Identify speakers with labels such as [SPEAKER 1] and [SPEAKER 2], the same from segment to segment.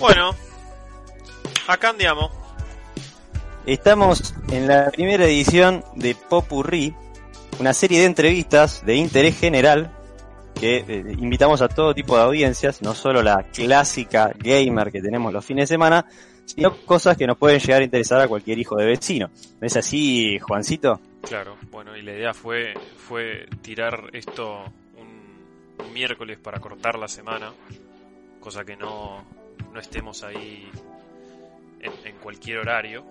[SPEAKER 1] Bueno, acá andiamo.
[SPEAKER 2] Estamos en la primera edición de Popurrí, una serie de entrevistas de interés general que eh, invitamos a todo tipo de audiencias, no solo la clásica gamer que tenemos los fines de semana, sino cosas que nos pueden llegar a interesar a cualquier hijo de vecino. ¿No es así, Juancito?
[SPEAKER 1] Claro, bueno, y la idea fue, fue tirar esto un, un miércoles para cortar la semana, cosa que no, no estemos ahí en, en cualquier horario.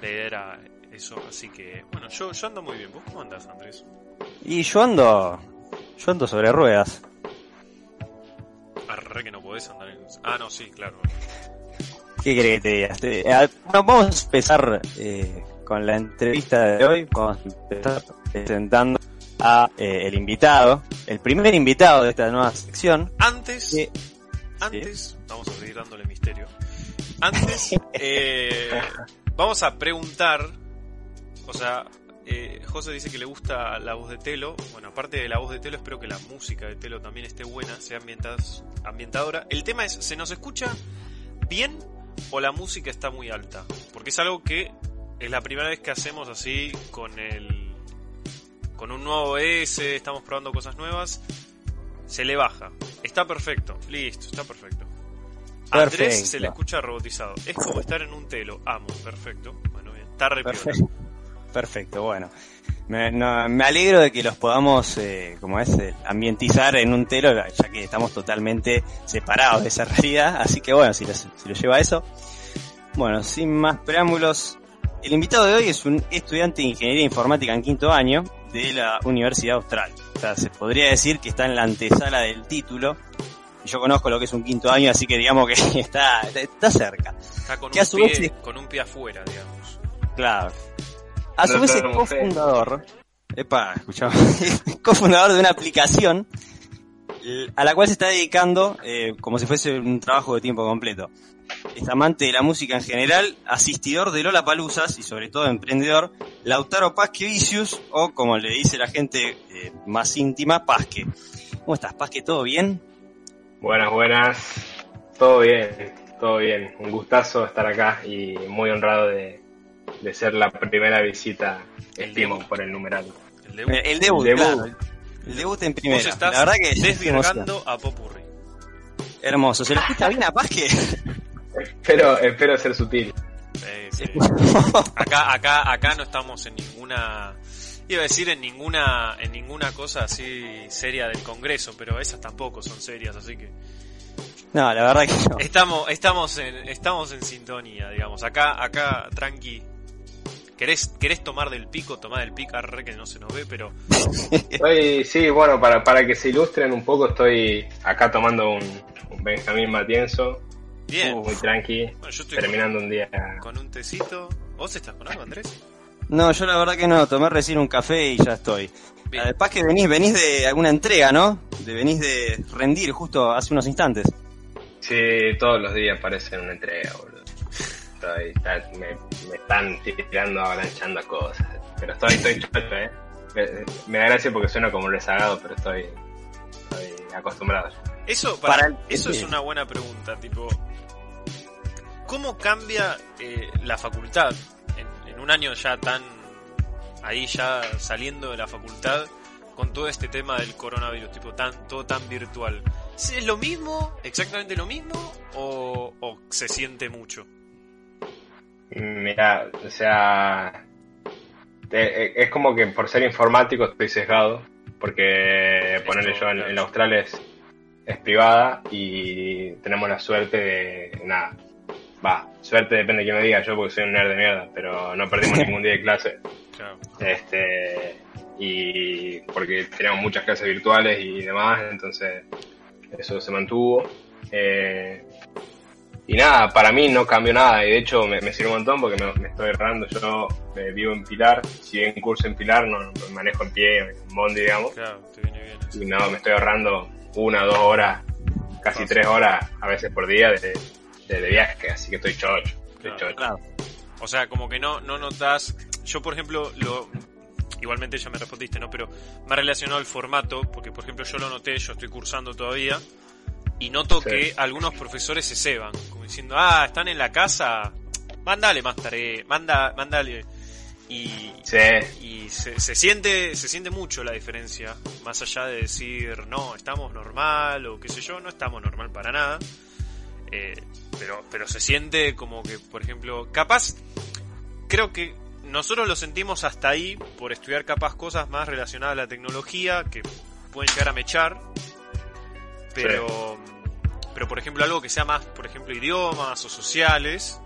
[SPEAKER 1] La idea era eso, así que, bueno, yo, yo ando muy bien. ¿Vos cómo andás, Andrés?
[SPEAKER 2] Y yo ando, yo ando sobre ruedas.
[SPEAKER 1] Arre que no podés andar en... Ah, no, sí, claro.
[SPEAKER 2] ¿Qué querés que te diga? Te- eh, bueno, vamos a empezar eh, con la entrevista de hoy. Vamos a empezar presentando a eh, el invitado, el primer invitado de esta nueva sección.
[SPEAKER 1] Antes,
[SPEAKER 2] que-
[SPEAKER 1] antes, vamos a seguir dándole misterio. Antes, eh, vamos a preguntar, o sea, eh, José dice que le gusta la voz de Telo. Bueno, aparte de la voz de Telo, espero que la música de Telo también esté buena, sea ambientadora. El tema es, ¿se nos escucha bien o la música está muy alta? Porque es algo que es la primera vez que hacemos así con el con un nuevo S, estamos probando cosas nuevas. Se le baja. Está perfecto. Listo, está perfecto. A Andrés se le escucha robotizado. Es como estar en un telo. Amo, perfecto. Bueno, bien. Está re.
[SPEAKER 2] Perfecto. Perfecto, bueno. Me, no, me alegro de que los podamos, eh, como es, eh, ambientizar en un telo, ya que estamos totalmente separados de esa realidad. Así que bueno, si, los- si lo lleva a eso. Bueno, sin más preámbulos, el invitado de hoy es un estudiante de Ingeniería Informática en quinto año de la Universidad Austral. O sea, se podría decir que está en la antesala del título. Y Yo conozco lo que es un quinto año, así que digamos que está, está cerca.
[SPEAKER 1] Está con
[SPEAKER 2] Que a
[SPEAKER 1] un,
[SPEAKER 2] su vez
[SPEAKER 1] pie,
[SPEAKER 2] es-
[SPEAKER 1] con un pie afuera, digamos.
[SPEAKER 2] Claro. A su
[SPEAKER 3] No
[SPEAKER 2] vez es cofundador, epa, escuchame, cofundador de una aplicación a la cual se está dedicando eh, como si fuese un trabajo de tiempo completo. Es amante de la música en general, asistidor de Lola Palusas y sobre todo emprendedor, Lautaro Pasque Vicius, o como le dice la gente eh, más íntima, Pasque. ¿Cómo estás, Pasque? ¿Todo bien?
[SPEAKER 3] Buenas, buenas. Todo bien, todo bien. Un gustazo estar acá y muy honrado de, de ser la primera visita,
[SPEAKER 1] El
[SPEAKER 3] estimo,
[SPEAKER 1] debut.
[SPEAKER 3] por el numeral.
[SPEAKER 1] El debut.
[SPEAKER 2] Eh, El, debut,
[SPEAKER 3] El debut.
[SPEAKER 2] claro. El debut en primera.
[SPEAKER 1] Vos estás
[SPEAKER 2] la verdad que
[SPEAKER 1] desvirgando a Popurri.
[SPEAKER 2] hermoso. ¿Se lo escucha bien a Pasque?
[SPEAKER 3] Espero, espero ser sutil.
[SPEAKER 1] Sí, sí. Acá, acá, acá no estamos en ninguna, iba a decir en ninguna, en ninguna cosa así seria del Congreso, pero esas tampoco son serias, así que
[SPEAKER 2] No, la verdad que no.
[SPEAKER 1] estamos, estamos en, estamos en sintonía, digamos. Acá, acá, tranqui. ¿Querés, querés tomar del pico? Tomar del pico, arre que no se nos ve, pero
[SPEAKER 3] Estoy, sí, bueno, para, para que se ilustren un poco, estoy acá tomando un, un Benjamín Matienzo,
[SPEAKER 1] bien.
[SPEAKER 3] muy tranqui,
[SPEAKER 1] Bueno, yo estoy
[SPEAKER 3] terminando un día.
[SPEAKER 1] con, un tecito. ¿Vos estás con algo, Andrés?
[SPEAKER 2] No, yo la verdad que no, tomé recién un café y ya estoy.
[SPEAKER 1] Bien.
[SPEAKER 2] Además que venís, venís de alguna entrega, ¿no? De, venís de rendir justo hace unos instantes.
[SPEAKER 3] Sí, todos los días parecen una entrega, boludo. Estoy, está- me, me están tirando, avalanchando cosas. Pero estoy, estoy chocho, eh. Me, me da gracia porque suena como un rezagado, pero estoy, estoy acostumbrado. ya.
[SPEAKER 1] Eso, para,
[SPEAKER 2] Para el-
[SPEAKER 1] eso es una buena pregunta, tipo, ¿cómo cambia eh, la facultad en, en un año ya tan ahí ya saliendo de la facultad con todo este tema del coronavirus, tipo tan todo tan virtual? ¿Es lo mismo, exactamente lo mismo o, o se siente mucho?
[SPEAKER 3] Mira, o sea, te- es como que por ser informático estoy sesgado, porque ponerle yo en, en la Austral es, es privada y tenemos la suerte de, nada, va, suerte depende de quién me diga yo porque soy un nerd de mierda, pero no perdimos ningún día de clase.
[SPEAKER 1] Claro.
[SPEAKER 3] este y porque teníamos muchas clases virtuales y demás entonces eso se mantuvo Eh, y nada, para mí no cambió nada y de hecho me, me sirve un montón porque me, estoy errando. Yo eh, vivo en Pilar, si bien curso en Pilar, no, me manejo en pie, en Bondi, digamos.
[SPEAKER 1] Claro, te viene bien.
[SPEAKER 3] Y no, me estoy ahorrando una, dos horas, casi tres horas a veces por día de, de, viaje, así que estoy chocho. Estoy chocho.
[SPEAKER 2] Claro.
[SPEAKER 1] O sea, como que no, no notas. Yo, por ejemplo, lo. Igualmente ya me respondiste, ¿no? Pero más relacionado al formato, porque por ejemplo yo lo noté, yo estoy cursando todavía, y noto
[SPEAKER 3] Sí.
[SPEAKER 1] que algunos profesores se ceban, como diciendo, ah, están en la casa, mándale más tarea, manda, mándale. Y,
[SPEAKER 3] Sí,
[SPEAKER 1] y se, se siente se siente mucho la diferencia más allá de decir no estamos normal o qué sé yo no estamos normal para nada Eh, pero pero se siente como que por ejemplo capaz creo que nosotros lo sentimos hasta ahí por estudiar capaz cosas más relacionadas a la tecnología que pueden llegar a mechar pero pero por ejemplo algo que sea más por ejemplo idiomas o sociales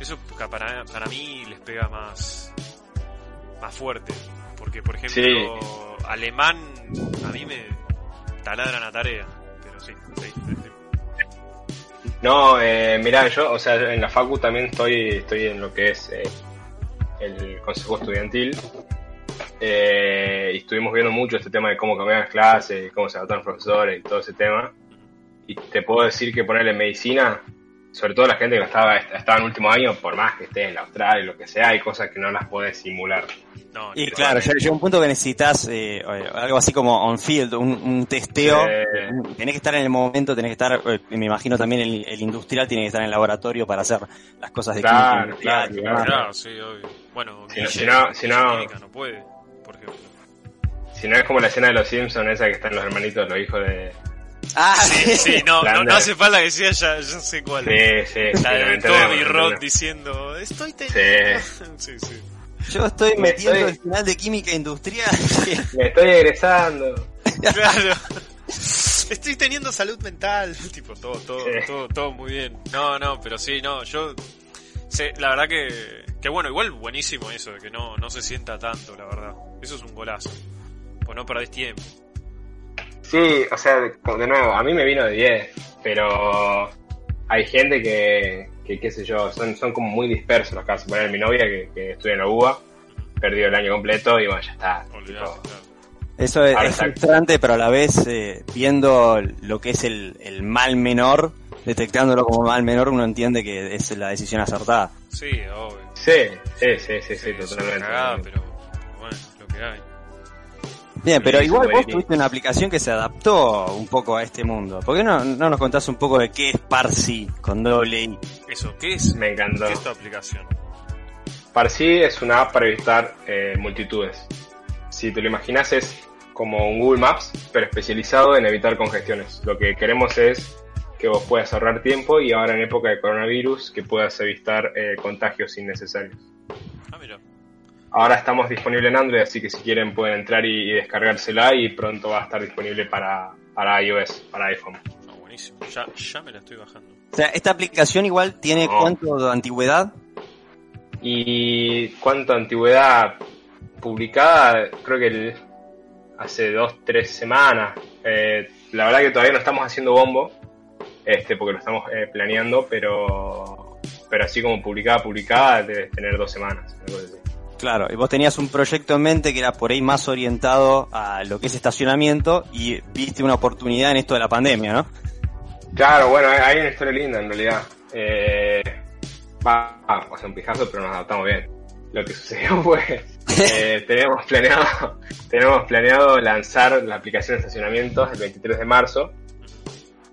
[SPEAKER 1] eso para, para mí les pega más más fuerte porque por ejemplo alemán a mí me taladran a tarea pero sí, sí, sí.
[SPEAKER 3] No, eh, mirá, yo, o sea, en la facu también estoy, estoy en lo que es eh, el consejo estudiantil. Eh, y estuvimos viendo mucho este tema de cómo cambiar las clases, cómo se adaptan los profesores y todo ese tema. Y te puedo decir que ponerle medicina, sobre todo la gente que estaba, estaba en último año, por más que esté en la austral y lo que sea, hay cosas que no las puedes simular.
[SPEAKER 1] No,
[SPEAKER 2] Y claro, ya llega un punto que necesitas eh, algo así como on-field, un, un testeo.
[SPEAKER 3] Sí.
[SPEAKER 2] Tenés que estar en el momento, tenés que estar, eh, me imagino también el, el industrial tiene que estar en el laboratorio para hacer las cosas de
[SPEAKER 3] Claro, claro, claro.
[SPEAKER 1] claro, sí, obvio. Bueno,
[SPEAKER 3] Si no-
[SPEAKER 1] Guille-
[SPEAKER 3] si no- si
[SPEAKER 1] Guille
[SPEAKER 3] no-
[SPEAKER 1] Química no puede, por ejemplo.
[SPEAKER 3] Si no es como la escena de los Simpsons, esa que están los hermanitos, los hijos de...
[SPEAKER 2] Ah,
[SPEAKER 1] Sí, no, no,
[SPEAKER 3] Flanders.
[SPEAKER 1] no hace falta que sea, ya, ya sé cuál.
[SPEAKER 3] Sí, sí, sí,
[SPEAKER 1] Toby
[SPEAKER 3] entendemos.
[SPEAKER 1] diciendo, estoy teniendo... Sí, sí.
[SPEAKER 2] Yo estoy
[SPEAKER 3] Me
[SPEAKER 2] metiendo
[SPEAKER 3] estoy-
[SPEAKER 2] el final de química industrial.
[SPEAKER 3] Me estoy egresando.
[SPEAKER 1] Claro. Estoy teniendo salud mental. Tipo, todo, todo,
[SPEAKER 3] Sí.
[SPEAKER 1] todo, todo muy bien. No, no, pero sí, no, yo... sé, la verdad que... Que bueno, igual buenísimo eso, de que no, no se sienta tanto, la verdad. Eso es un golazo. Pues no perdés tiempo.
[SPEAKER 3] Sí, o sea, de, de nuevo, a mí me vino de 10, pero hay gente que, que qué sé yo, son, son como muy dispersos los casos. Poner mi novia que, que estudia en la UBA, perdió el año completo y bueno, ya está.
[SPEAKER 2] Eso es, frustrante, pero a la vez eh, viendo lo que es el, el mal menor, detectándolo como mal menor, uno entiende que es la decisión acertada.
[SPEAKER 1] Sí, obvio.
[SPEAKER 3] sí, sí, sí, sí, sí,
[SPEAKER 1] es una
[SPEAKER 3] totalmente.
[SPEAKER 1] cagada, pero bueno, lo que hay.
[SPEAKER 2] Bien, pero igual vos tuviste una aplicación que se adaptó un poco a este mundo. ¿Por qué no, no nos contás un poco de qué es Parsi con doble I?
[SPEAKER 1] Eso, ¿qué es?
[SPEAKER 3] Me encantó.
[SPEAKER 1] ¿Qué es tu aplicación?
[SPEAKER 3] Parsi es una app para evitar eh, multitudes. Si te lo imaginas es como un Google Maps, pero especializado en evitar congestiones. Lo que queremos es que vos puedas ahorrar tiempo y ahora en época de coronavirus que puedas evitar eh, contagios innecesarios.
[SPEAKER 1] Ah, mira.
[SPEAKER 3] Ahora estamos disponibles en Android, así que si quieren pueden entrar y, y descargársela y pronto va a estar disponible para, para iOS, para iPhone.
[SPEAKER 1] Ah, buenísimo. Ya, ya me la estoy bajando.
[SPEAKER 2] O sea, esta aplicación igual tiene
[SPEAKER 3] No.
[SPEAKER 2] cuánto de antigüedad?
[SPEAKER 3] Y cuánto antigüedad publicada, creo que el- hace dos, tres semanas. Eh, la verdad que todavía no estamos haciendo bombo, este, porque lo estamos eh, planeando, pero, pero así como publicada, publicada, debes tener dos semanas. algo así.
[SPEAKER 2] Claro, y vos tenías un proyecto en mente que era por ahí más orientado a lo que es estacionamiento y viste una oportunidad en esto de la pandemia, ¿no?
[SPEAKER 3] Claro, bueno, hay una historia linda en realidad. Eh, va, va, o un pijazo, pero nos adaptamos bien. Lo que sucedió fue, eh, teníamos planeado, tenemos planeado lanzar la aplicación de estacionamientos el 23 de marzo,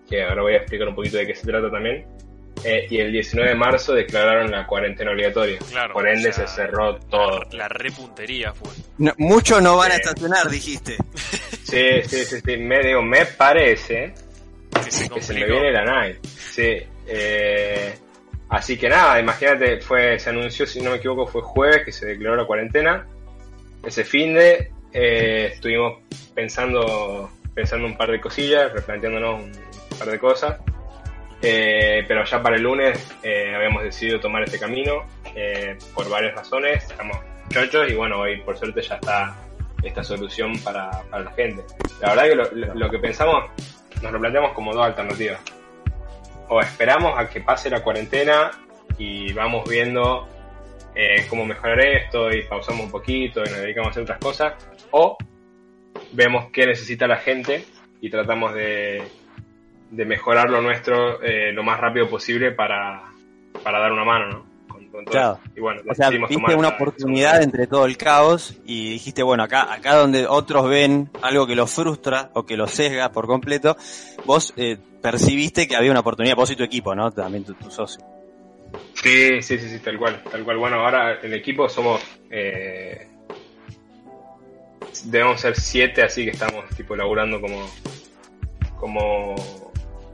[SPEAKER 3] que ahora voy a explicar un poquito de qué se trata también. Eh, y el 19 de marzo declararon la cuarentena obligatoria.
[SPEAKER 1] Claro.
[SPEAKER 3] Por ende
[SPEAKER 1] o sea,
[SPEAKER 3] se cerró todo.
[SPEAKER 1] La, la repuntería fue.
[SPEAKER 2] No, muchos no van a
[SPEAKER 3] Sí.
[SPEAKER 2] estacionar, dijiste.
[SPEAKER 3] Sí, sí, sí, sí. Me, digo, me parece
[SPEAKER 1] Que se
[SPEAKER 3] que se me viene la night. Sí. eh, así que nada, imagínate, fue, se anunció, si no me equivoco, fue jueves que se declaró la cuarentena. Ese fin de eh, estuvimos pensando, pensando un par de cosillas, replanteándonos un par de cosas. Eh, pero ya para el lunes eh, habíamos decidido tomar este camino eh, por varias razones. Estamos chochos y bueno, hoy por suerte ya está esta solución para, para la gente. La verdad que lo, lo- que pensamos, nos lo planteamos como dos alternativas. o esperamos a que pase la cuarentena y vamos viendo cómo mejorar esto y pausamos un poquito y nos dedicamos a hacer otras cosas, o vemos qué necesita la gente y tratamos de, de mejorar lo nuestro eh, lo más rápido posible para, para dar una mano, ¿no? Con, con todo
[SPEAKER 2] Claro.
[SPEAKER 3] Y bueno,
[SPEAKER 2] O sea, viste una
[SPEAKER 3] la-
[SPEAKER 2] oportunidad entre todo el caos y dijiste, bueno, acá, acá donde otros ven algo que los frustra o que los sesga por completo, vos eh, percibiste que había una oportunidad, vos y tu equipo, ¿no? También tu, tu socio.
[SPEAKER 3] Sí, sí, sí, sí, tal cual, tal cual. Bueno, ahora el equipo somos, eh, debemos ser siete, así que estamos tipo laburando como, como,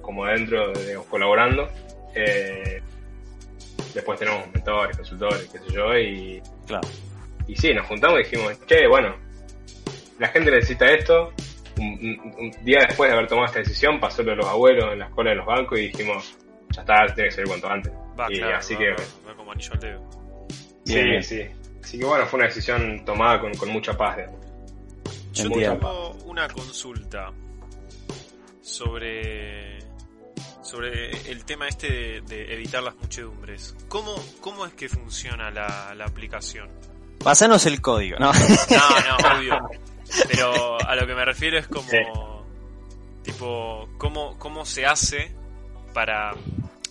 [SPEAKER 3] como dentro, digamos, colaborando. Eh, después tenemos mentores, consultores, qué sé yo, y,
[SPEAKER 2] Claro.
[SPEAKER 3] y sí, nos juntamos y dijimos, che, bueno, la gente necesita esto. Un, un- un día después de haber tomado esta decisión, pasó lo de los abuelos en la escuela de los bancos y dijimos, ya está, tiene que ser cuanto antes.
[SPEAKER 1] Va,
[SPEAKER 3] y
[SPEAKER 1] claro,
[SPEAKER 3] así
[SPEAKER 1] va,
[SPEAKER 3] que
[SPEAKER 1] va, va como anillo al dedo.
[SPEAKER 3] Sí,
[SPEAKER 2] Bien,
[SPEAKER 3] sí. Así que bueno, fue una decisión tomada con, con mucha paz. digamos.
[SPEAKER 1] Yo tengo una consulta sobre sobre el tema este de, de evitar las muchedumbres. ¿Cómo, cómo es que funciona la, la aplicación?
[SPEAKER 2] Pasanos el código, ¿no?
[SPEAKER 1] No, no, obvio. Pero a lo que me refiero es como.
[SPEAKER 3] Sí.
[SPEAKER 1] Tipo, ¿cómo, ¿cómo se hace para.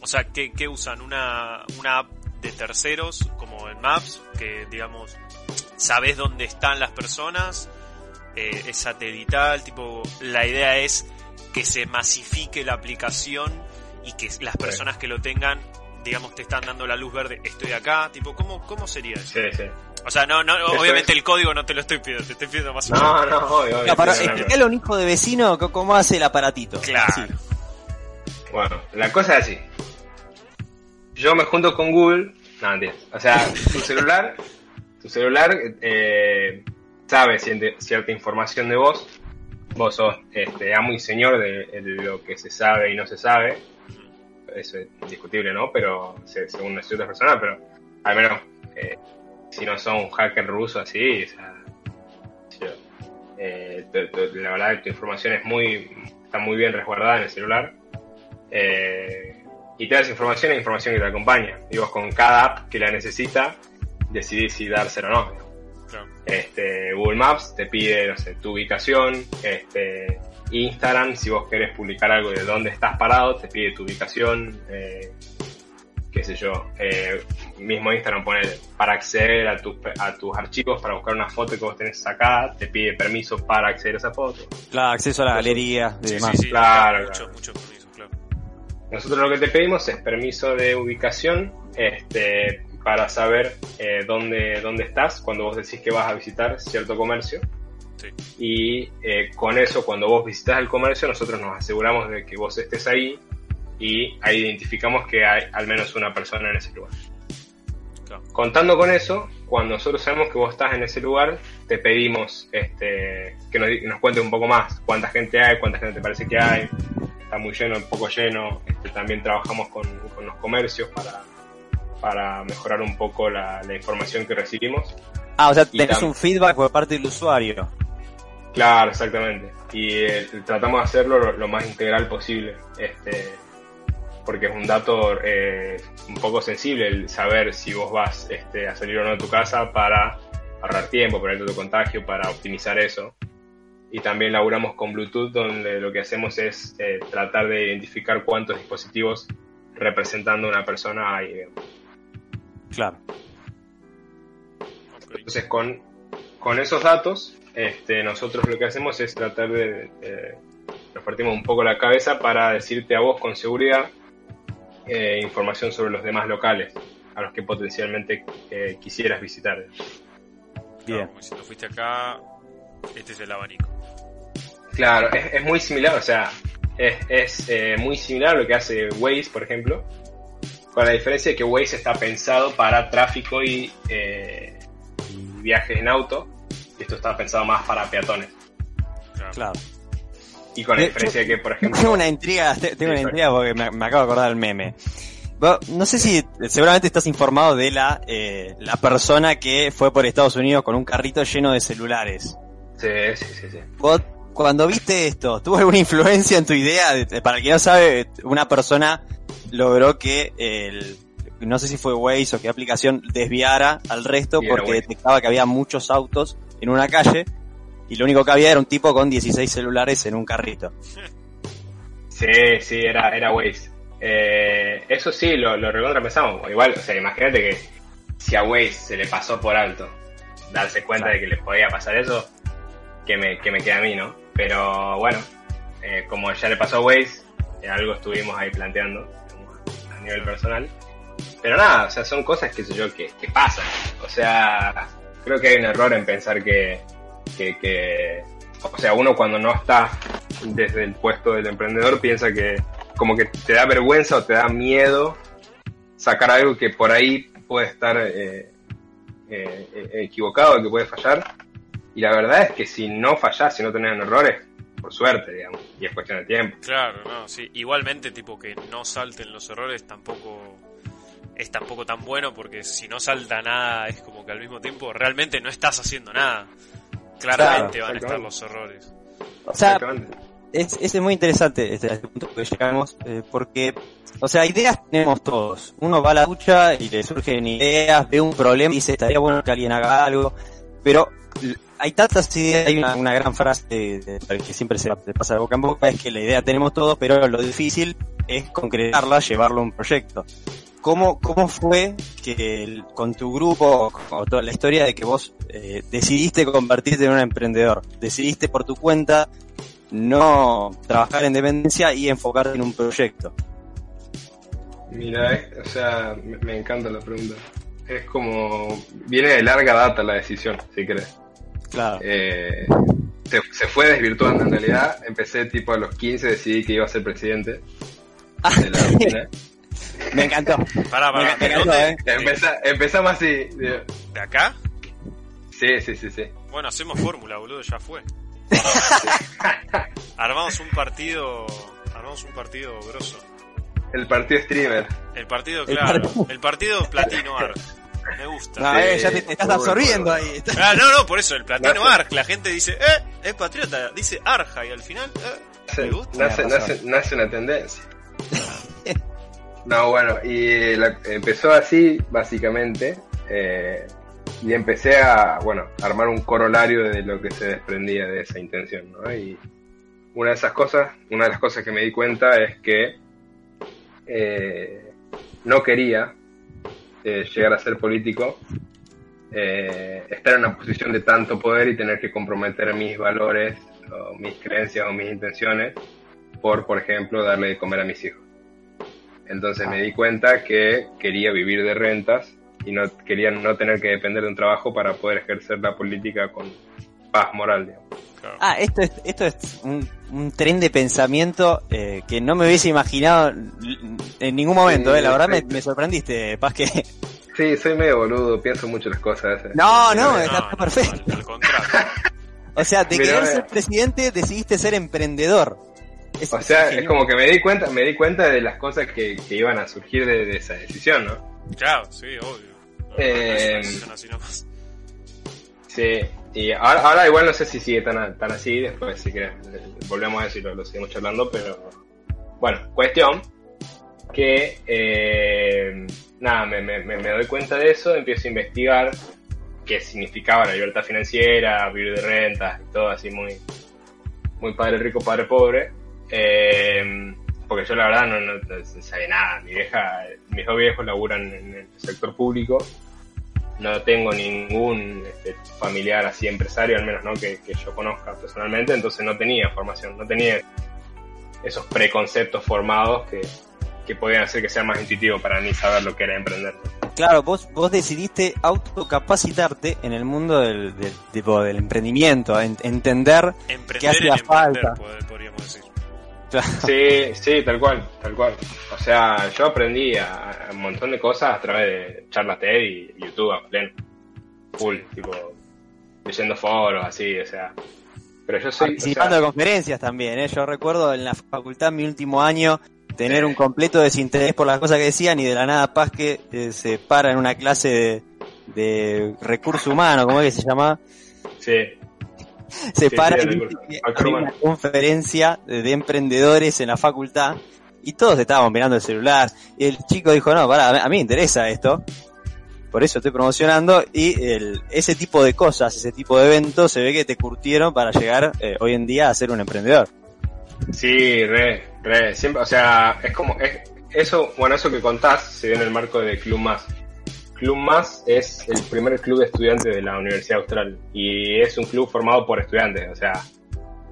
[SPEAKER 1] O sea, ¿qué, qué usan? ¿Una, ¿Una app de terceros como en Maps? Que, digamos, sabes dónde están las personas. Eh, es satelital. Tipo, la idea es que se masifique la aplicación y que las personas que lo tengan, digamos, te están dando la luz verde. Estoy acá. Tipo, ¿cómo, cómo sería eso?
[SPEAKER 3] Sí, sí.
[SPEAKER 1] O sea, no, no,
[SPEAKER 3] Eso
[SPEAKER 1] obviamente
[SPEAKER 3] es.
[SPEAKER 1] el código no te lo estoy pidiendo, te estoy pidiendo más o
[SPEAKER 3] No,
[SPEAKER 1] menos.
[SPEAKER 3] no, obvio, obvio.
[SPEAKER 2] No, para explicarle a un hijo de vecino cómo hace el aparatito.
[SPEAKER 1] Claro.
[SPEAKER 3] Bueno, la cosa es así. Yo me junto con Google. No, mentira. O sea, tu celular, tu celular eh, sabe cierta información de vos. Vos sos este, amo y señor de, de lo que se sabe y no se sabe. Eso es indiscutible, ¿no? Pero se- según ciertas personas, pero al menos eh, si no son un hacker ruso así, o sea, eh, la verdad que tu información es muy, está muy bien resguardada en el celular. Eh, y te das información e información que te acompaña. Y vos con cada app que la necesita, decidís si dársela o no.
[SPEAKER 1] Claro.
[SPEAKER 3] Este, Google Maps te pide, no sé, tu ubicación. Este, Instagram, si vos querés publicar algo de dónde estás parado, te pide tu ubicación. Eh, qué sé yo. Eh, mismo Instagram pone para acceder a, tus a tus archivos, para buscar una foto que vos tenés sacada, te pide permiso para acceder a esa foto.
[SPEAKER 2] Claro, acceso a la galería
[SPEAKER 1] Sí,
[SPEAKER 2] demás.
[SPEAKER 1] sí, sí,
[SPEAKER 3] Claro,
[SPEAKER 1] muchos,
[SPEAKER 3] claro.
[SPEAKER 1] claro.
[SPEAKER 3] Nosotros lo que te pedimos es permiso de ubicación este, para saber eh, dónde, dónde estás cuando vos decís que vas a visitar cierto comercio.
[SPEAKER 1] Sí.
[SPEAKER 3] Y eh, con eso, cuando vos visitas el comercio, nosotros nos aseguramos de que vos estés ahí y ahí identificamos que hay al menos una persona en ese lugar.
[SPEAKER 1] Claro.
[SPEAKER 3] Contando con eso, cuando nosotros sabemos que vos estás en ese lugar, te pedimos este, que nos, nos cuentes un poco más cuánta gente hay, cuánta gente te parece que hay, está muy lleno, un poco lleno. Este, también trabajamos con, con los comercios para, para mejorar un poco la, la información que recibimos.
[SPEAKER 2] Ah, o sea, tenés un feedback por parte del usuario.
[SPEAKER 3] Claro, exactamente. Y eh, tratamos de hacerlo lo, lo más integral posible. Este, porque es un dato eh, un poco sensible el saber si vos vas este, a salir o no de tu casa para ahorrar tiempo, para evitar tu contagio, para optimizar eso. Y también laburamos con Bluetooth, donde lo que hacemos es eh, tratar de identificar cuántos dispositivos representando a una persona hay. digamos.
[SPEAKER 2] Claro.
[SPEAKER 3] Entonces, con, con esos datos, este, nosotros lo que hacemos es tratar de, de- nos partimos un poco la cabeza para decirte a vos con seguridad eh, información sobre los demás locales a los que potencialmente eh, quisieras visitar.
[SPEAKER 1] Claro,
[SPEAKER 2] Bien.
[SPEAKER 1] como si tú fuiste acá, este es el abanico.
[SPEAKER 3] Claro, es, es muy similar, o sea, es, es, eh, muy similar a lo que hace Waze, por ejemplo, con la diferencia de que Waze está pensado para tráfico y, eh, y viajes en auto, esto está pensado más para peatones.
[SPEAKER 1] Claro.
[SPEAKER 3] Y con la
[SPEAKER 2] Eh,
[SPEAKER 3] diferencia de que, por
[SPEAKER 2] Tengo
[SPEAKER 3] ejemplo,
[SPEAKER 2] una intriga, te- tengo una intriga porque me, me acabo de acordar del meme. No sé si seguramente estás informado de la, eh, la persona que fue por Estados Unidos con un carrito lleno de celulares.
[SPEAKER 3] Sí, sí, sí, sí.
[SPEAKER 2] Vos, cuando viste esto, ¿tuvo alguna influencia en tu idea? De- de- para el que no sabe, una persona logró que el, no sé si fue Waze o qué aplicación desviara al resto porque detectaba que había muchos autos en una calle y lo único que había era un tipo con 16 celulares en un carrito.
[SPEAKER 3] Sí, sí, era, era Waze. Eh, eso sí, lo, lo recontra pensamos. Igual, o sea, imagínate que si a Waze se le pasó por alto darse cuenta de que les podía pasar eso, que me, que me queda a mí, ¿no? Pero bueno, eh, como ya le pasó a Waze, algo estuvimos ahí planteando a nivel personal. Pero nada, o sea, son cosas, que sé yo, que, que pasan. O sea, creo que hay un error en pensar que, que, o sea, uno cuando no está desde el puesto del emprendedor piensa que como que te da vergüenza o te da miedo sacar algo que por ahí puede estar eh, eh, equivocado, que puede fallar. Y la verdad es que si no fallas, si no tenés errores, por suerte, digamos, y es cuestión de tiempo.
[SPEAKER 1] Claro, no, sí. Igualmente, tipo, que no salten los errores tampoco es tampoco tan bueno porque si no salta nada es como que al mismo tiempo realmente no estás haciendo nada. Claramente van a estar los errores.
[SPEAKER 2] O sea, es, es muy interesante este, este punto que llegamos eh, porque, o sea, ideas tenemos todos. Uno va a la ducha y le surgen ideas, ve un problema y dice, estaría bueno que alguien haga algo, pero hay tantas ideas, hay una, gran frase que siempre se pasa de boca en boca, es que la idea tenemos todos, pero lo difícil es concretarla, llevarlo a un proyecto. ¿Cómo, cómo fue que con tu grupo, o toda la historia de que vos eh, decidiste convertirte en un emprendedor? Decidiste por tu cuenta no trabajar en dependencia y enfocarte en un proyecto.
[SPEAKER 3] Mira, eh, o sea, me, encanta la pregunta. Es como, viene de larga data la decisión, si crees.
[SPEAKER 2] Claro.
[SPEAKER 3] Eh, se, fue desvirtuando en realidad. Empecé tipo a los 15, decidí que iba a ser presidente de la
[SPEAKER 2] Me encantó.
[SPEAKER 1] Para, para,
[SPEAKER 2] me,
[SPEAKER 1] ¿dónde?
[SPEAKER 3] ¿eh? empezamos así.
[SPEAKER 1] ¿De acá?
[SPEAKER 3] Sí, sí, sí, sí.
[SPEAKER 1] Bueno, hacemos fórmula, boludo, ya fue. armamos un partido, armamos un partido grosso.
[SPEAKER 3] El partido streamer.
[SPEAKER 1] El partido, claro. El, partido platino arc. Me gusta.
[SPEAKER 2] No, eh, ya te, estás absorbiendo ahí.
[SPEAKER 1] Ah, no, no, por eso, el platino arc. La gente dice, eh, es patriota. Dice arja y al final, eh, me gusta.
[SPEAKER 3] Nace, nace una tendencia. No, bueno, y empezó así, básicamente, eh, y empecé a, bueno, armar un corolario de lo que se desprendía de esa intención, ¿no? Y una de esas cosas, una de las cosas que me di cuenta es que eh, no quería eh, llegar a ser político, estar en una posición de tanto poder y tener que comprometer mis valores, o mis creencias o mis intenciones por, por ejemplo, darle de comer a mis hijos. Entonces me di cuenta que quería vivir de rentas y no quería no tener que depender de un trabajo para poder ejercer la política con paz moral. Digamos.
[SPEAKER 2] Ah, esto es, esto es un, tren de pensamiento eh, que no me hubiese imaginado en ningún momento. eh. La verdad me, me, sorprendiste, Paz, que...
[SPEAKER 3] Sí, soy medio boludo, pienso mucho las cosas.
[SPEAKER 2] No, no, está perfecto. al contrario. o sea, de querer ser presidente decidiste ser emprendedor
[SPEAKER 3] o sea, es como que me di cuenta, me di cuenta de las cosas que, iban a surgir de, esa decisión, ¿no?
[SPEAKER 1] Claro, sí, obvio.
[SPEAKER 3] Eh, sí, y ahora, ahora, igual no sé si sigue tan, tan así, después si querés volvemos a decirlo, lo seguimos charlando, pero bueno, cuestión que eh, nada, me, me, me doy cuenta de eso, empiezo a investigar qué significaba la libertad financiera, vivir de rentas y todo así muy, muy padre rico, padre pobre. Eh, porque yo la verdad no, no, sabía nada. Mi vieja, mis dos viejos laburan en el sector público. No tengo ningún este, familiar así empresario, al menos no que, yo conozca personalmente, entonces no tenía formación, no tenía esos preconceptos formados que, que podían hacer que sea más intuitivo para mí saber lo que era emprender.
[SPEAKER 2] Claro, vos, vos decidiste autocapacitarte en el mundo del, tipo del emprendimiento, entender qué hacía falta. Podríamos
[SPEAKER 3] decir. Sí, sí, tal cual, tal cual. O sea, yo aprendí a, un montón de cosas a través de charlas TED y YouTube a pleno. Full, tipo, leyendo foros, así, o sea. Pero yo soy.
[SPEAKER 2] Participando de conferencias también, ¿eh? Yo recuerdo en la facultad, mi último año, tener un completo desinterés por las cosas que decían y de la nada Paz que eh, se para en una clase de, de recurso humano, ¿cómo es que se llama?
[SPEAKER 3] Sí
[SPEAKER 2] se para en una conferencia de emprendedores en la facultad y todos estábamos mirando el celular. Y el chico dijo, no, para, a mí me interesa esto. Por eso estoy promocionando y el, ese tipo de cosas, ese tipo de eventos, se ve que te curtieron para llegar eh, hoy en día a ser un emprendedor.
[SPEAKER 3] Sí, re, re, siempre, o sea, es como, es, eso, bueno, eso que contás se dio en el marco de Club Más. Club Más es el primer club de estudiantes de la Universidad Austral y es un club formado por estudiantes, o sea,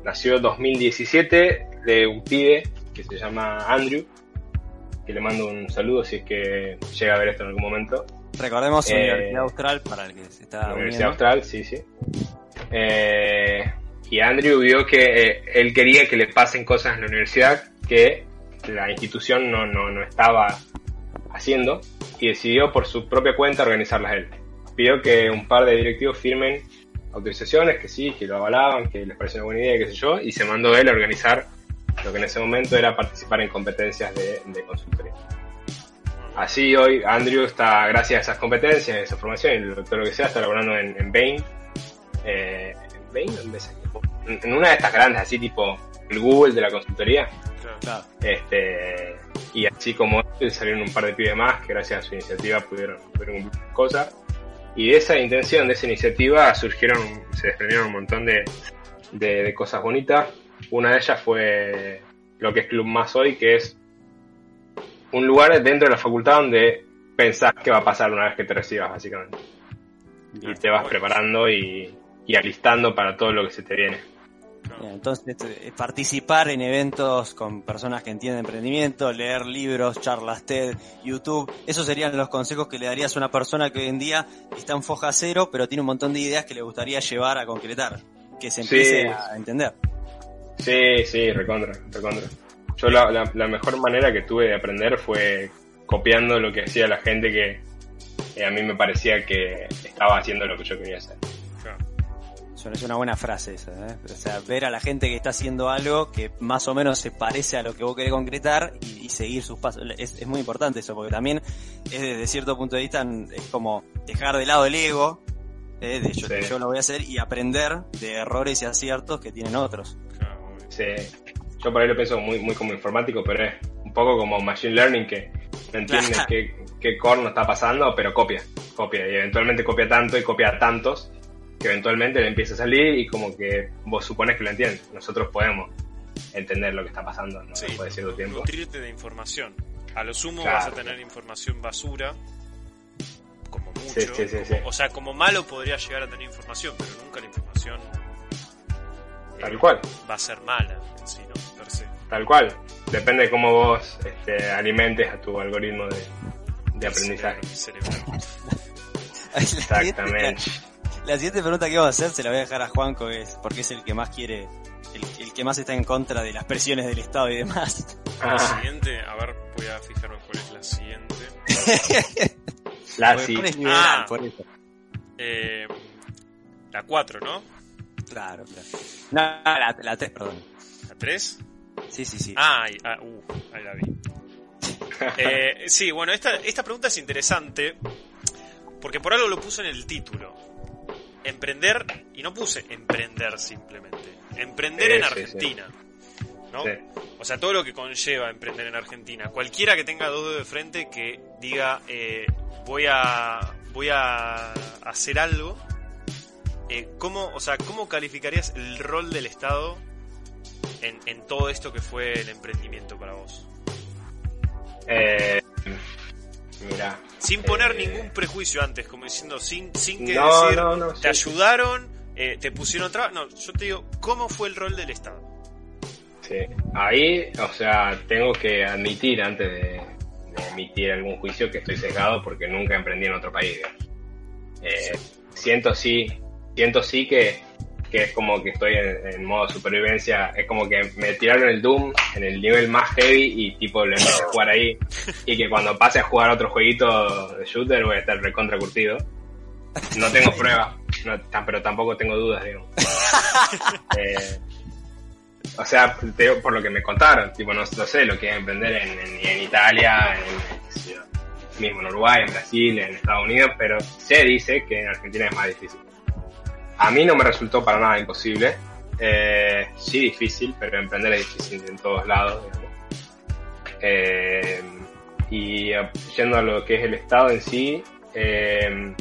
[SPEAKER 3] nació en 2017 de un pibe que se llama Andrew, que le mando un saludo si es que llega a ver esto en algún momento.
[SPEAKER 2] Recordemos eh, Universidad Austral para el que se está
[SPEAKER 3] Universidad Austral, sí, sí. Eh, y Andrew vio que eh, él quería que le pasen cosas en la universidad que la institución no, no, no estaba haciendo y decidió por su propia cuenta organizarlas él. Pidió que un par de directivos firmen autorizaciones, que sí, que lo avalaban, que les parecía una buena idea, qué sé yo, y se mandó él a organizar lo que en ese momento era participar en competencias de, de consultoría. Así hoy Andrew está, gracias a esas competencias, a esa formación y todo lo que sea, está laborando en, en Bain. Eh, ¿En Bain? En, en una de estas grandes, así tipo el Google de la consultoría.
[SPEAKER 2] Claro.
[SPEAKER 3] Este, y así como él, salieron un par de pibes más que gracias a su iniciativa pudieron, pudieron cumplir cosas. Y de esa intención, de esa iniciativa, surgieron, se desprendieron un montón de, de, de cosas bonitas. Una de ellas fue lo que es Club Más hoy, que es un lugar dentro de la facultad donde pensás que va a pasar una vez que te recibas, básicamente. Y te vas preparando y, y alistando para todo lo que se te viene.
[SPEAKER 2] Entonces, eh, participar en eventos con personas que entienden emprendimiento, leer libros, charlas TED, YouTube, esos serían los consejos que le darías a una persona que hoy en día está en foja cero, pero tiene un montón de ideas que le gustaría llevar a concretar, que se empiece
[SPEAKER 3] Sí.
[SPEAKER 2] a entender.
[SPEAKER 3] Sí, sí, recontra, recontra. Yo la, la, la mejor manera que tuve de aprender fue copiando lo que hacía la gente que eh, a mí me parecía que estaba haciendo lo que yo quería hacer.
[SPEAKER 2] Es una buena frase esa, ¿eh? O sea, ver a la gente que está haciendo algo que más o menos se parece a lo que vos querés concretar y, y seguir sus pasos. Es, es muy importante eso, porque también es desde cierto punto de vista, es como dejar de lado el ego, ¿eh? de
[SPEAKER 3] Sí.
[SPEAKER 2] yo lo voy a hacer y aprender de errores y aciertos que tienen otros.
[SPEAKER 3] Sí. Yo por ahí lo pienso muy, muy como informático, pero es un poco como machine learning que no entiende qué, qué corno está pasando, pero copia, copia. Y eventualmente copia tanto y copia tantos que eventualmente le empieza a salir y como que vos supones que lo entiendes. Nosotros podemos entender lo que está pasando ¿no?
[SPEAKER 1] Sí,
[SPEAKER 3] después de cierto tiempo.
[SPEAKER 1] nutrirte de información. A lo sumo
[SPEAKER 3] Claro.
[SPEAKER 1] vas a tener información basura, como mucho.
[SPEAKER 3] Sí, sí, sí,
[SPEAKER 1] como-
[SPEAKER 3] sí.
[SPEAKER 1] O sea, como malo podría llegar a tener información, pero nunca la información eh,
[SPEAKER 3] Tal cual.
[SPEAKER 1] va a ser mala en sí, ¿no? Per se.
[SPEAKER 3] Tal cual. Depende de cómo vos este, alimentes a tu algoritmo de, de aprendizaje.
[SPEAKER 1] Cerebral.
[SPEAKER 3] Exactamente.
[SPEAKER 2] La siguiente pregunta que vamos a hacer se la voy a dejar a Juanco, porque es el que más quiere, el, el que más está en contra de las presiones del Estado y demás.
[SPEAKER 1] La
[SPEAKER 3] Ah,
[SPEAKER 1] siguiente, a ver, voy a fijarme cuál es la siguiente.
[SPEAKER 3] la
[SPEAKER 2] Porque
[SPEAKER 3] sí.
[SPEAKER 2] Juan es liberal,
[SPEAKER 1] Ah.
[SPEAKER 2] por eso.
[SPEAKER 1] Eh, la 4, ¿no?
[SPEAKER 2] Claro, claro. No, la, la 3, perdón.
[SPEAKER 1] ¿La 3?
[SPEAKER 2] Sí, sí, sí.
[SPEAKER 1] Ah, ahí, ah, uh, ahí la vi. Eh, sí, bueno, esta, esta pregunta es interesante porque por algo lo puse en el título. Emprender, y no puse emprender simplemente. Emprender en Argentina. ¿no? O sea, todo lo que conlleva emprender en Argentina. Cualquiera que tenga dos dedos de frente que diga, eh, voy a voy a hacer algo. eh, ¿cómo, o sea, ¿Cómo calificarías el rol del Estado en, en todo esto que fue el emprendimiento para vos?
[SPEAKER 3] Eh, mira.
[SPEAKER 1] Sin poner
[SPEAKER 3] Eh,
[SPEAKER 1] ningún prejuicio antes, como diciendo, sin, sin que
[SPEAKER 3] No,
[SPEAKER 1] decir,
[SPEAKER 3] no, no.
[SPEAKER 1] te
[SPEAKER 3] sí,
[SPEAKER 1] ayudaron, eh, te pusieron trabas. No, yo te digo, ¿cómo fue el rol del Estado?
[SPEAKER 3] Sí. Ahí, o sea, tengo que admitir antes de, de emitir algún juicio que estoy sesgado porque nunca emprendí en otro país. Eh, siento sí, siento sí que, que es como que estoy en, en modo supervivencia, es como que me tiraron el Doom en el nivel más heavy y tipo lo empecé a jugar ahí y que cuando pase a jugar otro jueguito de shooter voy a estar recontra curtido. No tengo pruebas, no, pero tampoco tengo dudas, digamos. Eh, o sea, te por lo que me contaron, tipo, no, no sé lo que es emprender en, en- en Italia, en, mismo en Uruguay, en Brasil, en Estados Unidos, pero se dice que en Argentina es más difícil. A mí no me resultó para nada imposible, eh, sí difícil, pero emprender es difícil en todos lados, digamos. Eh, y a- yendo a lo que es el Estado en sí, eh,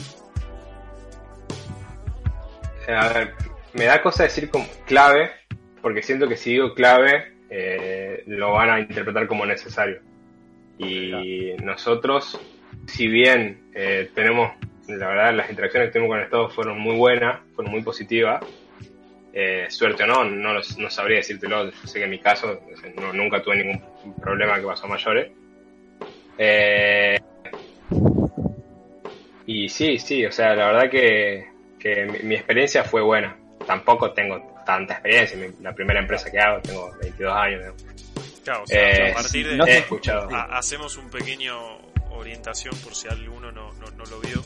[SPEAKER 3] a ver, me da cosa decir como clave, porque siento que si digo clave, eh, lo van a interpretar como necesario. Y nosotros, si bien eh, tenemos, la verdad, las interacciones que tuvimos con el Estado fueron muy buenas, fueron muy positivas, eh, suerte o no, no, lo- no sabría decírtelo, yo sé que en mi caso no- nunca tuve ningún problema que pasó a mayores. Eh, y sí, sí, o sea, la verdad que, que mi, mi experiencia fue buena. Tampoco tengo tanta experiencia, mi- la primera empresa que hago, tengo 22 años.
[SPEAKER 1] Claro, o sea,
[SPEAKER 3] Eh,
[SPEAKER 1] a partir de
[SPEAKER 2] no
[SPEAKER 3] he escuchado.
[SPEAKER 1] ha- hacemos un pequeño orientación por si alguno no, no, no lo vio.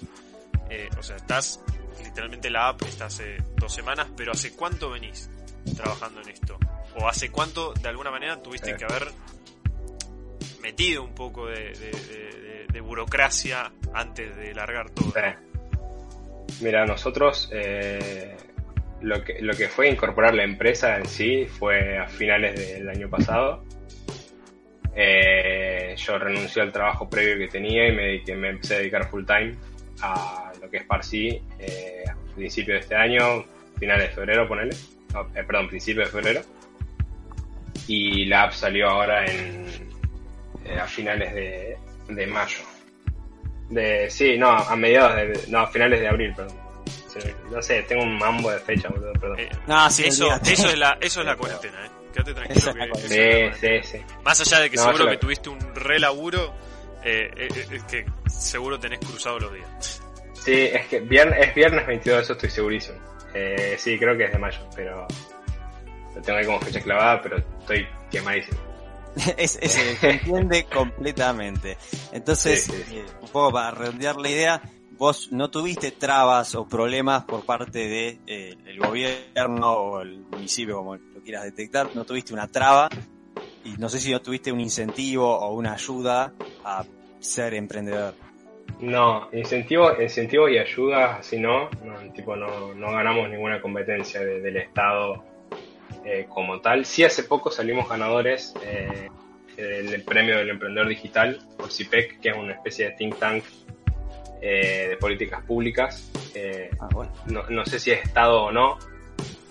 [SPEAKER 1] Eh, o sea, estás literalmente la app está hace dos semanas, pero ¿hace cuánto venís trabajando en esto? ¿O hace cuánto de alguna manera tuviste
[SPEAKER 3] Eh.
[SPEAKER 1] que haber metido un poco de, de- de- de- de burocracia antes de largar todo?
[SPEAKER 3] Sí. Mira, nosotros eh, lo, que, lo que fue incorporar la empresa en sí fue a finales del año pasado. Eh, yo renuncié al trabajo previo que tenía y me, dediqué- me empecé a dedicar full time a lo que es Parsi eh, a principios de este año, finales de febrero, ponele. No, eh, perdón, principios de febrero. Y la app salió ahora en, eh, a finales de, de mayo. De, sí, no, a mediados de, no, a finales de abril, perdón. No sé, tengo un mambo de fecha, boludo, perdón.
[SPEAKER 1] Eh,
[SPEAKER 2] No, sí,
[SPEAKER 1] eso, eso es la, eso es la cuarentena, eh. Quédate tranquilo que
[SPEAKER 3] sí, sí, sí.
[SPEAKER 1] Más allá de que
[SPEAKER 3] No,
[SPEAKER 1] seguro que tuviste un re laburo, eh, eh, eh, es que seguro tenés cruzado los días.
[SPEAKER 3] Sí, es que viernes, es viernes 22, eso estoy segurísimo. Eh, sí, creo que es de mayo, pero lo tengo ahí como fecha clavada, pero estoy quemadísimo.
[SPEAKER 2] es, es- se entiende completamente. Entonces,
[SPEAKER 3] Sí, sí, sí.
[SPEAKER 2] eh, un poco para redondear la idea, vos no tuviste trabas o problemas por parte de eh, el gobierno o el municipio, como lo quieras detectar, no tuviste una traba y no sé si no tuviste un incentivo o una ayuda a ser emprendedor.
[SPEAKER 3] No, incentivos incentivo y ayudas, así no, no, tipo no, no ganamos ninguna competencia de- del Estado eh, como tal. Sí, hace poco salimos ganadores eh, del premio del emprendedor digital por CIPEC, que es una especie de think tank eh, de políticas públicas. Eh,
[SPEAKER 2] Ah, bueno.
[SPEAKER 3] no, no sé si es Estado o no,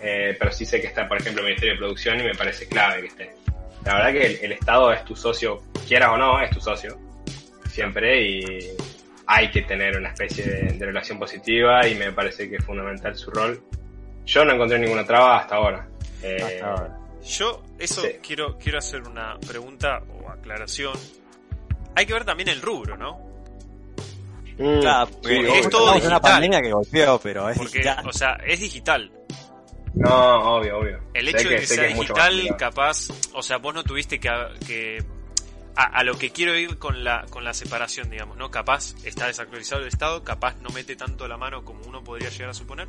[SPEAKER 3] pero sí sé que está, por ejemplo, el Ministerio de Producción y me parece clave que esté. La verdad que el, el Estado es tu socio, quieras o no, es tu socio, siempre, y hay que tener una especie de, de relación positiva y me parece que es fundamental su rol. Yo no encontré ninguna traba hasta ahora. Eh,
[SPEAKER 2] Hasta ahora.
[SPEAKER 1] Yo, eso
[SPEAKER 3] Sí.
[SPEAKER 1] quiero, quiero hacer una pregunta o aclaración. Hay que ver también el rubro, ¿no?
[SPEAKER 3] mm,
[SPEAKER 2] Claro,
[SPEAKER 3] sí,
[SPEAKER 2] porque
[SPEAKER 1] es todo
[SPEAKER 2] en una
[SPEAKER 1] digital.
[SPEAKER 2] pandemia que golpeó, pero es
[SPEAKER 1] Porque,
[SPEAKER 2] digital.
[SPEAKER 1] o sea, es digital.
[SPEAKER 3] No, obvio, obvio.
[SPEAKER 1] El
[SPEAKER 3] Sé
[SPEAKER 1] hecho de que sea digital, capaz, o sea, vos no tuviste que, que a, a lo que quiero ir con la con la separación, digamos, ¿no? Capaz está desactualizado el estado, capaz no mete tanto la mano como uno podría llegar a suponer,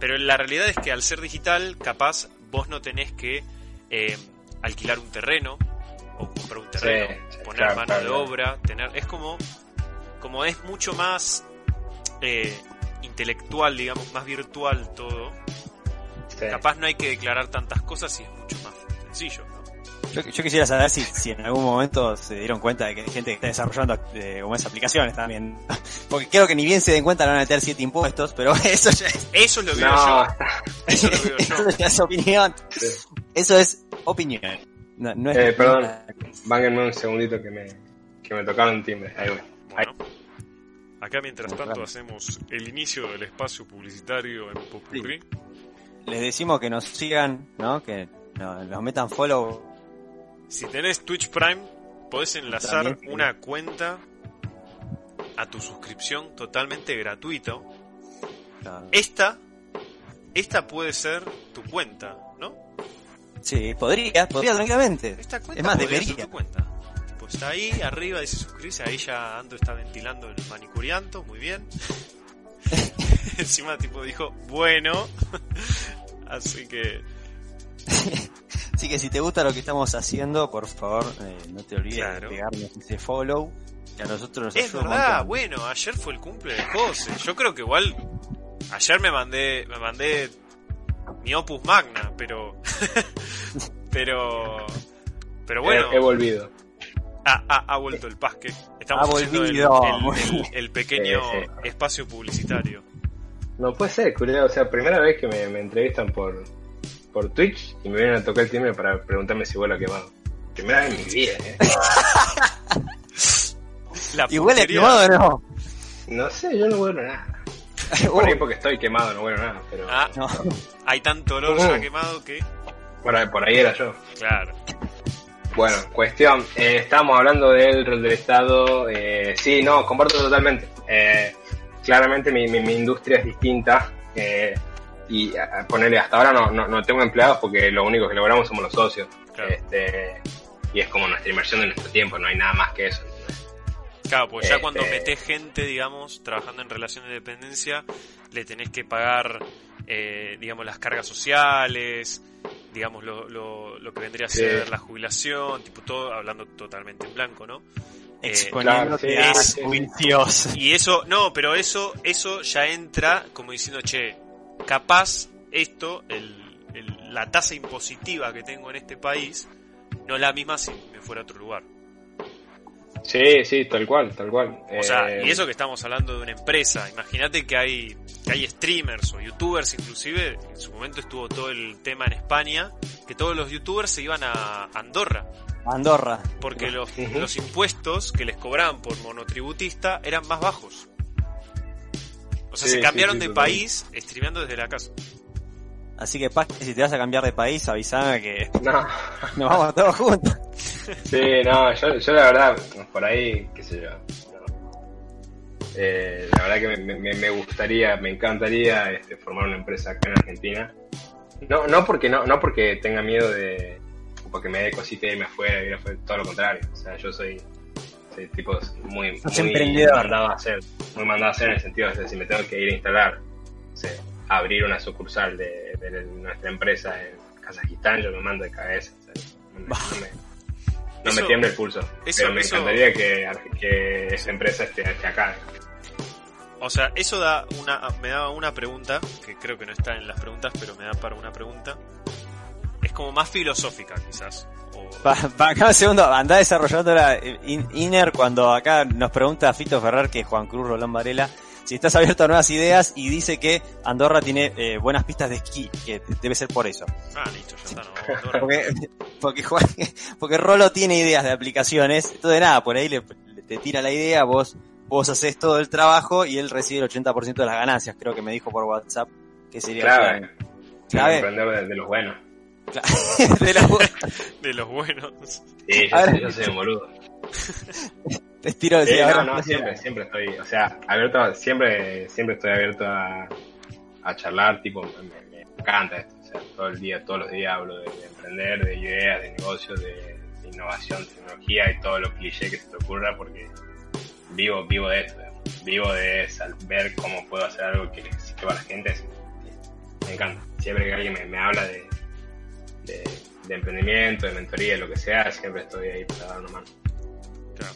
[SPEAKER 1] pero la realidad es que al ser digital, capaz vos no tenés que eh, alquilar un terreno o comprar un terreno,
[SPEAKER 3] Sí,
[SPEAKER 1] poner
[SPEAKER 3] claro,
[SPEAKER 1] mano
[SPEAKER 3] claro,
[SPEAKER 1] de obra, tener es como como es mucho más eh, intelectual, digamos, más virtual todo,
[SPEAKER 3] Sí.
[SPEAKER 1] capaz no hay que declarar tantas cosas y es mucho más sencillo.
[SPEAKER 2] Yo, yo quisiera saber si, si en algún momento se dieron cuenta de que hay gente que está desarrollando eh, como esas aplicaciones también. Porque creo que ni bien se den cuenta le van a meter siete impuestos, pero eso ya es,
[SPEAKER 1] Eso lo veo
[SPEAKER 3] No,
[SPEAKER 1] yo. Eso lo veo yo.
[SPEAKER 2] eso ya es opinión.
[SPEAKER 3] sí.
[SPEAKER 2] Eso es opinión. No, no es
[SPEAKER 3] Eh, perdón. Váganme un segundito que me, que me tocaron timbre. Ahí voy.
[SPEAKER 1] Bueno, acá mientras tanto
[SPEAKER 2] claro.
[SPEAKER 1] hacemos el inicio del espacio publicitario en Popurrí.
[SPEAKER 2] Les decimos que nos sigan, ¿no? Que no- nos metan follow.
[SPEAKER 1] Si tenés Twitch Prime, podés enlazar
[SPEAKER 2] También, sí.
[SPEAKER 1] una cuenta a tu suscripción totalmente gratuito. Esta, esta puede ser tu cuenta, ¿no?
[SPEAKER 2] Sí, podría, podría tranquilamente.
[SPEAKER 1] Esta cuenta
[SPEAKER 2] Es más,
[SPEAKER 1] podría ser
[SPEAKER 2] debería.
[SPEAKER 1] tu cuenta. Pues está ahí, arriba dice suscribirse, ahí ya Ando está ventilando el manicurianto, muy bien. Encima tipo dijo, bueno. Así que
[SPEAKER 2] Así que si te gusta lo que estamos haciendo, por favor, eh, no te olvides
[SPEAKER 1] Claro.
[SPEAKER 2] de pegarnos ese follow. Que a nosotros nos
[SPEAKER 1] Es
[SPEAKER 2] ayuda
[SPEAKER 1] verdad, bueno, ayer fue el cumple de José. Yo creo que igual ayer me mandé me mandé mi opus magna, pero pero pero bueno,
[SPEAKER 3] He, he volvido.
[SPEAKER 1] Ah, ah, ha vuelto el pasque. Estamos
[SPEAKER 2] Ha
[SPEAKER 1] haciendo el,
[SPEAKER 2] volvido.
[SPEAKER 1] el- el- el pequeño
[SPEAKER 3] Sí, sí.
[SPEAKER 1] espacio publicitario.
[SPEAKER 3] No puede ser, culiao. O sea, primera vez que me, me entrevistan por, por Twitch y me vienen a tocar el timbre para preguntarme si vuelo quemado. Primera vez en mi vida, ¿eh?
[SPEAKER 1] La
[SPEAKER 2] ¿Y huele quemado o no?
[SPEAKER 3] No sé, yo no vuelo nada. Por ahí porque estoy quemado, no vuelo nada, pero
[SPEAKER 1] Ah,
[SPEAKER 2] No.
[SPEAKER 1] hay tanto olor
[SPEAKER 3] Mm.
[SPEAKER 1] ya quemado que.
[SPEAKER 3] por, ahí, por ahí era yo.
[SPEAKER 1] Claro.
[SPEAKER 3] Bueno, cuestión, eh, estábamos hablando del rol del Estado. Eh, sí, no, comparto totalmente. Eh, claramente mi, mi, mi industria es distinta. Eh, y ponerle hasta ahora no, no, no tengo empleados porque lo único que logramos somos los socios.
[SPEAKER 1] Claro.
[SPEAKER 3] Este, y es como nuestra inversión de nuestro tiempo, no hay nada más que eso.
[SPEAKER 1] Claro, pues ya
[SPEAKER 3] Este-
[SPEAKER 1] cuando metés gente, digamos, trabajando en relación de dependencia, le tenés que pagar, eh, digamos, las cargas sociales, digamos, lo, lo, lo que vendría a
[SPEAKER 3] Sí.
[SPEAKER 1] ser la jubilación, tipo todo, hablando totalmente en blanco, ¿no? Eh,
[SPEAKER 2] Exponiéndote
[SPEAKER 3] claro,
[SPEAKER 1] sí, sí, sí.
[SPEAKER 2] juicios.
[SPEAKER 1] Y eso, no, pero eso, eso ya entra como diciendo, che, capaz esto, el, el- la tasa impositiva que tengo en este país, no es la misma si me fuera a otro lugar.
[SPEAKER 3] Sí, sí, tal cual, tal cual.
[SPEAKER 1] O sea,
[SPEAKER 3] Eh,
[SPEAKER 1] y eso que estamos hablando de una empresa, imagínate que hay, que hay streamers o youtubers inclusive, en su momento estuvo todo el tema en España, que todos los youtubers se iban a Andorra,
[SPEAKER 2] Andorra.
[SPEAKER 1] porque los, los impuestos que les cobraban por monotributista eran más bajos. O sea,
[SPEAKER 3] Sí,
[SPEAKER 1] se cambiaron
[SPEAKER 3] sí, sí,
[SPEAKER 1] de país streameando desde la casa.
[SPEAKER 2] Así que, Paz, si te vas a cambiar de país, avísame que
[SPEAKER 3] No,
[SPEAKER 2] nos vamos todos juntos.
[SPEAKER 3] sí, no, yo, yo la verdad, por ahí, qué sé yo. Eh, la verdad que me, me- me gustaría, me encantaría este, formar una empresa acá en Argentina. No, no porque no, no porque tenga miedo de, o porque me dé cosita irme afuera, ir afuera, todo lo contrario. O sea, yo soy, soy tipo muy, muy
[SPEAKER 2] emprendedor.
[SPEAKER 3] mandado a hacer, muy mandado a hacer en el sentido de si me tengo que ir a instalar, sé, abrir una sucursal de, de nuestra empresa en Kazajistán, yo me mando de cabeza. o sea, no me- no me- tiembla el pulso.
[SPEAKER 1] eso-
[SPEAKER 3] pero me
[SPEAKER 1] eso-
[SPEAKER 3] encantaría que, que esa empresa esté, esté acá.
[SPEAKER 1] O sea, eso da una, me da una pregunta, que creo que no está en las preguntas, pero me da para una pregunta. Es como más filosófica, quizás. O-
[SPEAKER 2] Pa, pa- acá un segundo, anda desarrollando la eh, in- Inner cuando acá nos pregunta Fito Ferrer, que es Juan Cruz Rolón Varela, si estás abierto a nuevas ideas y dice que Andorra tiene eh, buenas pistas de esquí, que debe ser por eso.
[SPEAKER 1] Ah, listo, ya está, no.
[SPEAKER 2] Porque, porque, Juan- porque Rolo tiene ideas de aplicaciones, entonces nada, por ahí le, le- te tira la idea, vos, vos haces todo el trabajo y él recibe el 80% de las ganancias, creo que me dijo por WhatsApp, que sería
[SPEAKER 3] Clave.
[SPEAKER 2] Clave.
[SPEAKER 3] emprendedor de, de los buenos.
[SPEAKER 2] de la-
[SPEAKER 1] De los buenos.
[SPEAKER 3] Sí, yo, yo soy un boludo.
[SPEAKER 2] te tiro de ahora-
[SPEAKER 3] no, siempre, siempre estoy, o sea, abierto, a- siempre, siempre estoy abierto a, a charlar, tipo, me, me encanta esto, o sea, todo el día, todos los días hablo de, de emprender, de ideas, de negocios, de, de innovación, tecnología y todo lo cliché que se te ocurra, porque vivo, vivo de esto, vivo de ver cómo puedo hacer algo que le sirva a la gente, me encanta. Siempre que alguien me, me habla de, de, de emprendimiento, de mentoría, lo que sea, siempre estoy ahí para dar una mano.
[SPEAKER 1] Claro.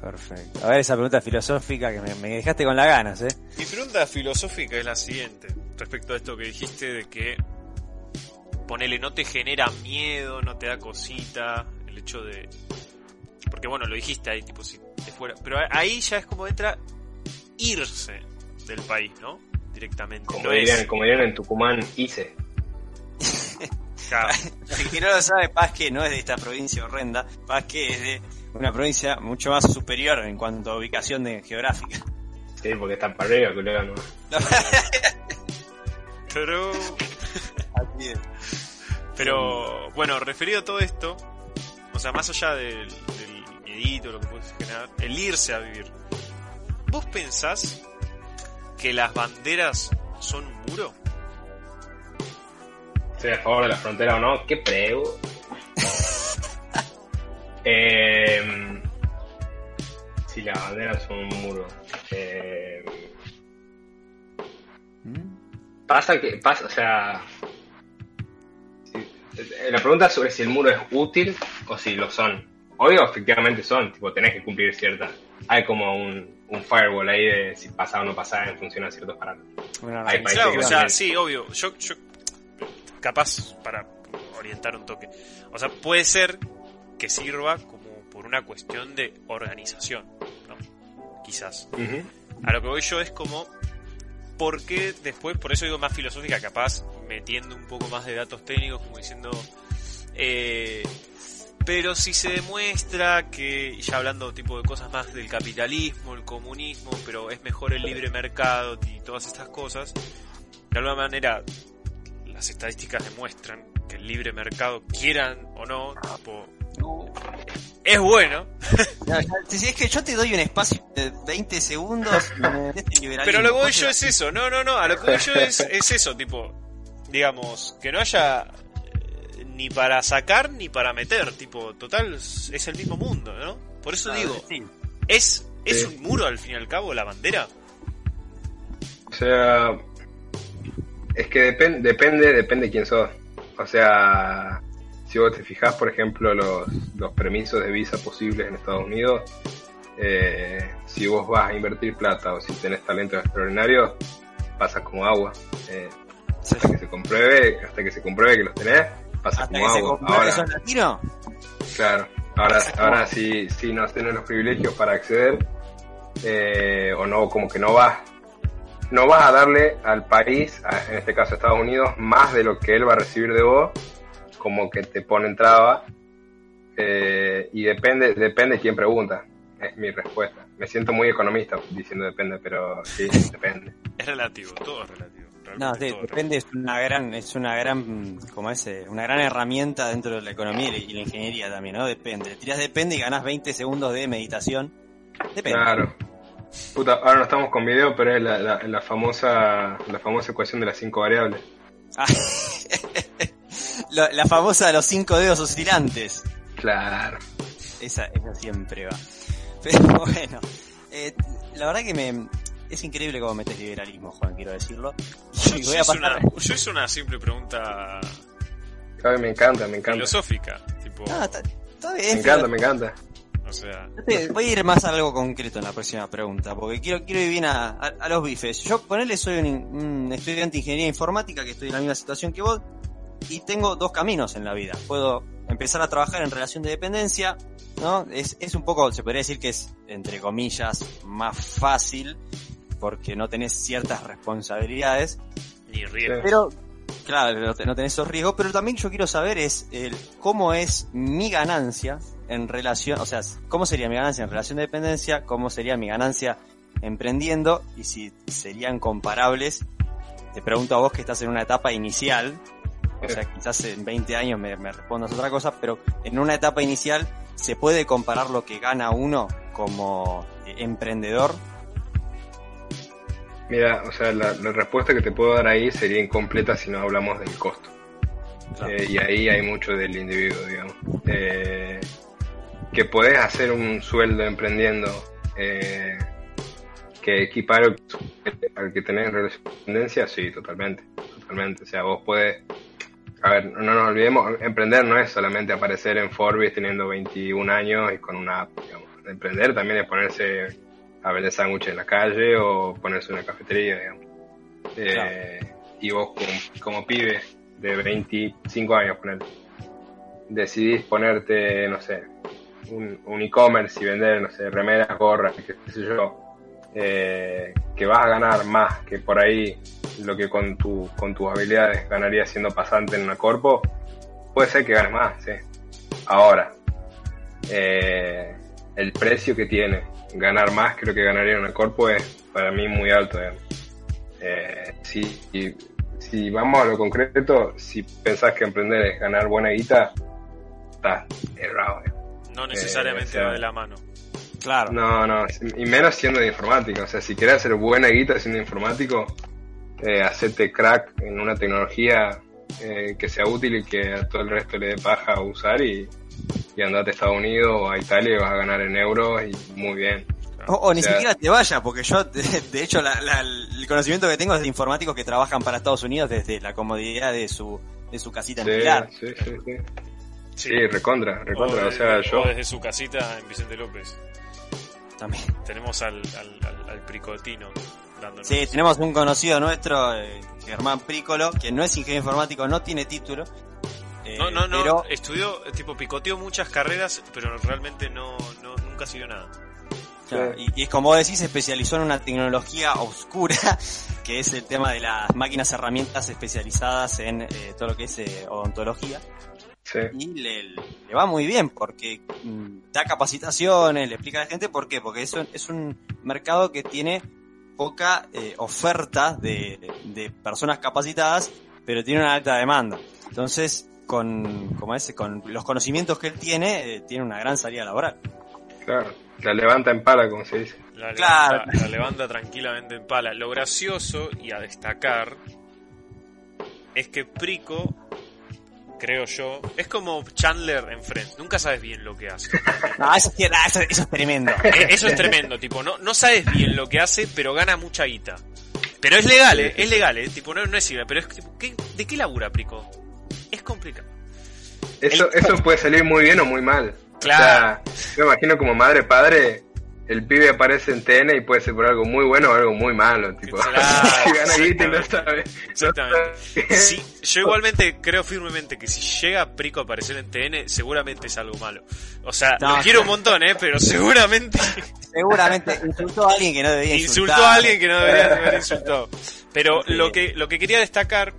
[SPEAKER 2] Perfecto. A ver esa pregunta filosófica que me, me dejaste con las ganas, ¿eh?
[SPEAKER 1] Mi pregunta filosófica es la siguiente, respecto a esto que dijiste de que ponele no te genera miedo, no te da cosita, el hecho de porque bueno, lo dijiste ahí tipo si te fuera, pero ahí ya es como entra irse del país, ¿no? Directamente.
[SPEAKER 3] Como
[SPEAKER 1] no
[SPEAKER 3] dirían,
[SPEAKER 1] es,
[SPEAKER 3] como dirían en Tucumán, hice.
[SPEAKER 1] claro,
[SPEAKER 2] El que no lo sabe, Paz que no es de esta provincia horrenda, Paz que es de una provincia mucho más superior en cuanto a ubicación de geográfica.
[SPEAKER 3] Sí, porque está para arriba, culero, ¿no?
[SPEAKER 1] pero
[SPEAKER 2] Así es.
[SPEAKER 1] Pero bueno, referido a todo esto, o sea, más allá del, del miedito, lo que puede generar, el irse a vivir, ¿vos pensás que las banderas son un muro?
[SPEAKER 3] Estoy a favor de la frontera o no, qué prego. eh, si las banderas son un muro. Eh, pasa que, pasa, o sea. si- eh, la pregunta es sobre si el muro es útil o si lo son. Obvio, efectivamente son, tipo, tenés que cumplir ciertas. Hay como un, un firewall ahí de si pasa o no pasa en función a ciertos parámetros. Hay países
[SPEAKER 1] Claro,
[SPEAKER 3] que
[SPEAKER 1] o sea, sí, obvio. Yo, yo, capaz para orientar un toque. O sea, puede ser que sirva como por una cuestión de organización, ¿no? Quizás. A lo que voy yo es como, ¿por qué después, por eso digo más filosófica, capaz metiendo un poco más de datos técnicos, como diciendo, eh, pero si se demuestra que, ya hablando tipo de cosas más del capitalismo, el comunismo, pero es mejor el libre mercado y todas estas cosas, de alguna manera las estadísticas demuestran que el libre mercado, quieran o no, tipo, es bueno,
[SPEAKER 2] No, si es que yo te doy un espacio de 20 segundos y me metes en liberalismo.
[SPEAKER 1] Pero lo que voy yo es eso, no, no, no, a lo que voy yo es, es eso, tipo, digamos, que no haya eh, ni para sacar ni para meter, tipo, total, es el mismo mundo, ¿no? Por eso digo. ¿es, es un muro al fin y al cabo la bandera?
[SPEAKER 3] O sea, es que depen- depende, depende quién sos. O sea, si vos te fijás, por ejemplo, los, los permisos de visa posibles en Estados Unidos, eh, si vos vas a invertir plata o si tenés talento extraordinario, pasas como agua. Eh,
[SPEAKER 2] Sí.
[SPEAKER 3] hasta que se compruebe, hasta que se compruebe que los tenés, pasas
[SPEAKER 2] Hasta
[SPEAKER 3] como
[SPEAKER 2] que se
[SPEAKER 3] agua.
[SPEAKER 2] compruebe
[SPEAKER 3] Ahora,
[SPEAKER 2] latino.
[SPEAKER 3] Claro, ahora, ahora si, si no tenés los privilegios para acceder, eh, o no, como que no vas, no vas a darle al país, en este caso a Estados Unidos, más de lo que él va a recibir de vos, como que te ponen traba, eh, y depende, depende quién pregunta, es mi respuesta. Me siento muy economista diciendo depende, pero sí, depende.
[SPEAKER 1] Es relativo, todo es relativo.
[SPEAKER 2] No, sí,
[SPEAKER 1] todo es
[SPEAKER 2] depende, es una gran, es una gran, como es, eh, una gran herramienta dentro de la economía y la- ingeniería también, ¿no? Depende. Le tirás depende y ganás 20 segundos de meditación. Depende.
[SPEAKER 3] Claro. Puta, ahora no estamos con video, pero es la, la, la famosa la famosa ecuación de las cinco variables.
[SPEAKER 2] Ah, la famosa de los cinco dedos oscilantes.
[SPEAKER 3] Claro.
[SPEAKER 2] Esa, esa siempre va. Pero bueno, eh, la verdad que me es increíble cómo metes liberalismo, Juan, quiero decirlo.
[SPEAKER 1] Yo, yo
[SPEAKER 2] voy a
[SPEAKER 1] hice
[SPEAKER 2] pasar-
[SPEAKER 1] una, yo hice una simple pregunta
[SPEAKER 3] Ay, me encanta, me encanta.
[SPEAKER 1] filosófica, tipo,
[SPEAKER 2] Ah, está, está
[SPEAKER 3] Me encanta,
[SPEAKER 2] pero-
[SPEAKER 3] me encanta.
[SPEAKER 1] O sea,
[SPEAKER 2] voy a ir más a algo concreto en la próxima pregunta, porque quiero, quiero ir bien a, a- a los bifes. Yo, ponele, soy un, estudiante de ingeniería informática que estoy en la misma situación que vos, y tengo dos caminos en la vida. Puedo empezar a trabajar en relación de dependencia, ¿no? Es, es un poco, se podría decir que es, entre comillas, más fácil, porque no tenés ciertas responsabilidades,
[SPEAKER 1] ni riesgo.
[SPEAKER 2] pero, claro, no tenés esos riesgos, pero también yo quiero saber es el cómo es mi ganancia en relación, o sea, cómo sería mi ganancia en relación de dependencia, cómo sería mi ganancia emprendiendo y si serían comparables. Te pregunto a vos que estás en una etapa inicial, o sea, quizás en 20 años me, me respondas otra cosa, pero en una etapa inicial se puede comparar lo que gana uno como eh, emprendedor.
[SPEAKER 3] Mira, o sea, la, la respuesta que te puedo dar ahí sería incompleta si no hablamos del costo.
[SPEAKER 2] Claro.
[SPEAKER 3] Eh, y ahí hay mucho del individuo, digamos. Eh, que podés hacer un sueldo emprendiendo eh, que equipare al que tenés en relación de dependencia, sí, totalmente, totalmente. O sea, vos podés, a ver, no nos olvidemos, emprender no es solamente aparecer en Forbes teniendo 21 años y con una app, digamos. Emprender también es ponerse a vender sándwiches en la calle o ponerse en una cafetería, digamos. Eh, Y vos como, como pibe de 25 años, poner, decidís ponerte, no sé, un, e-commerce y vender, no sé, remeras, gorras, qué sé yo, eh, que vas a ganar más que por ahí lo que con, tu, con tus habilidades ganarías siendo pasante en una corpo, puede ser que ganes más, sí. Ahora, eh, el precio que tiene ganar más que lo que ganaría en una corpo es para mí muy alto. Eh, si, si, si vamos a lo concreto, si pensás que emprender es ganar buena guita, estás errado.
[SPEAKER 1] No necesariamente
[SPEAKER 3] Eh, o sea,
[SPEAKER 1] va de la mano.
[SPEAKER 2] Claro.
[SPEAKER 3] No, no, y menos siendo de informática. O sea, si querés hacer buena guita siendo informático, eh, hacete crack en una tecnología eh, que sea útil y que a todo el resto le dé paja usar y, y andate a Estados Unidos o a Italia y vas a ganar en euros y muy bien.
[SPEAKER 2] O, o ni
[SPEAKER 3] sea-
[SPEAKER 2] siquiera te vayas, porque yo, de, de hecho, la- la- el conocimiento que tengo es de informáticos que trabajan para Estados Unidos desde la comodidad de su, de su casita en
[SPEAKER 3] Sí,
[SPEAKER 2] Pilar.
[SPEAKER 3] sí,
[SPEAKER 1] sí,
[SPEAKER 3] sí. Recontra, recontra. O
[SPEAKER 1] desde,
[SPEAKER 3] sea, yo...
[SPEAKER 1] o desde su casita en Vicente López.
[SPEAKER 2] También.
[SPEAKER 1] Tenemos al, al, al, al Pricotino dándonos.
[SPEAKER 2] Sí, tenemos un conocido nuestro, eh, Germán Prícolo, que no es ingeniero informático, no tiene título, eh,
[SPEAKER 1] No, no, no,
[SPEAKER 2] pero-
[SPEAKER 1] estudió, tipo, picoteó muchas carreras, pero realmente no, no nunca siguió nada.
[SPEAKER 2] Claro, y, y como vos decís, se especializó en una tecnología oscura, que es el tema de las máquinas herramientas especializadas en eh, todo lo que es eh, odontología.
[SPEAKER 3] Sí.
[SPEAKER 2] Y le, le va muy bien porque mm, da capacitaciones, le explica a la gente por qué. Porque eso es un mercado que tiene poca eh, oferta de, de personas capacitadas, pero tiene una alta demanda. Entonces, con, como ese, con los conocimientos que él tiene, eh, tiene una gran salida laboral.
[SPEAKER 3] Claro. La levanta en pala, como se dice.
[SPEAKER 1] La
[SPEAKER 2] Claro.
[SPEAKER 1] levanta, la levanta tranquilamente en pala. Lo gracioso y a destacar es que Prico, creo yo, es como Chandler en Friends. Nunca sabes bien lo que hace.
[SPEAKER 2] No, eso, es- ah, eso- eso es tremendo.
[SPEAKER 1] Eh, Eso es tremendo, tipo, no, no sabes bien lo que hace, pero gana mucha guita. Pero es legal, eh, es legal, eh, tipo, no, no es ilegal, pero es tipo, ¿qué- ¿de qué labura Prico? Es complicado.
[SPEAKER 3] Eso, eso puede salir muy bien o muy mal.
[SPEAKER 1] Claro.
[SPEAKER 3] O sea, yo me imagino como madre padre, el pibe aparece en TN y puede ser por algo muy bueno o algo muy malo. Tipo, no sabe.
[SPEAKER 1] Sí, yo igualmente creo firmemente que si llega Prico a aparecer en TN, seguramente es algo malo. O sea,
[SPEAKER 2] No,
[SPEAKER 1] lo quiero un montón, ¿eh? Pero seguramente
[SPEAKER 2] Seguramente insultó a alguien que no debía
[SPEAKER 1] insultó
[SPEAKER 2] insultar.
[SPEAKER 1] a alguien que no debería haber insultado. Pero
[SPEAKER 2] Sí.
[SPEAKER 1] lo que, lo que quería destacar,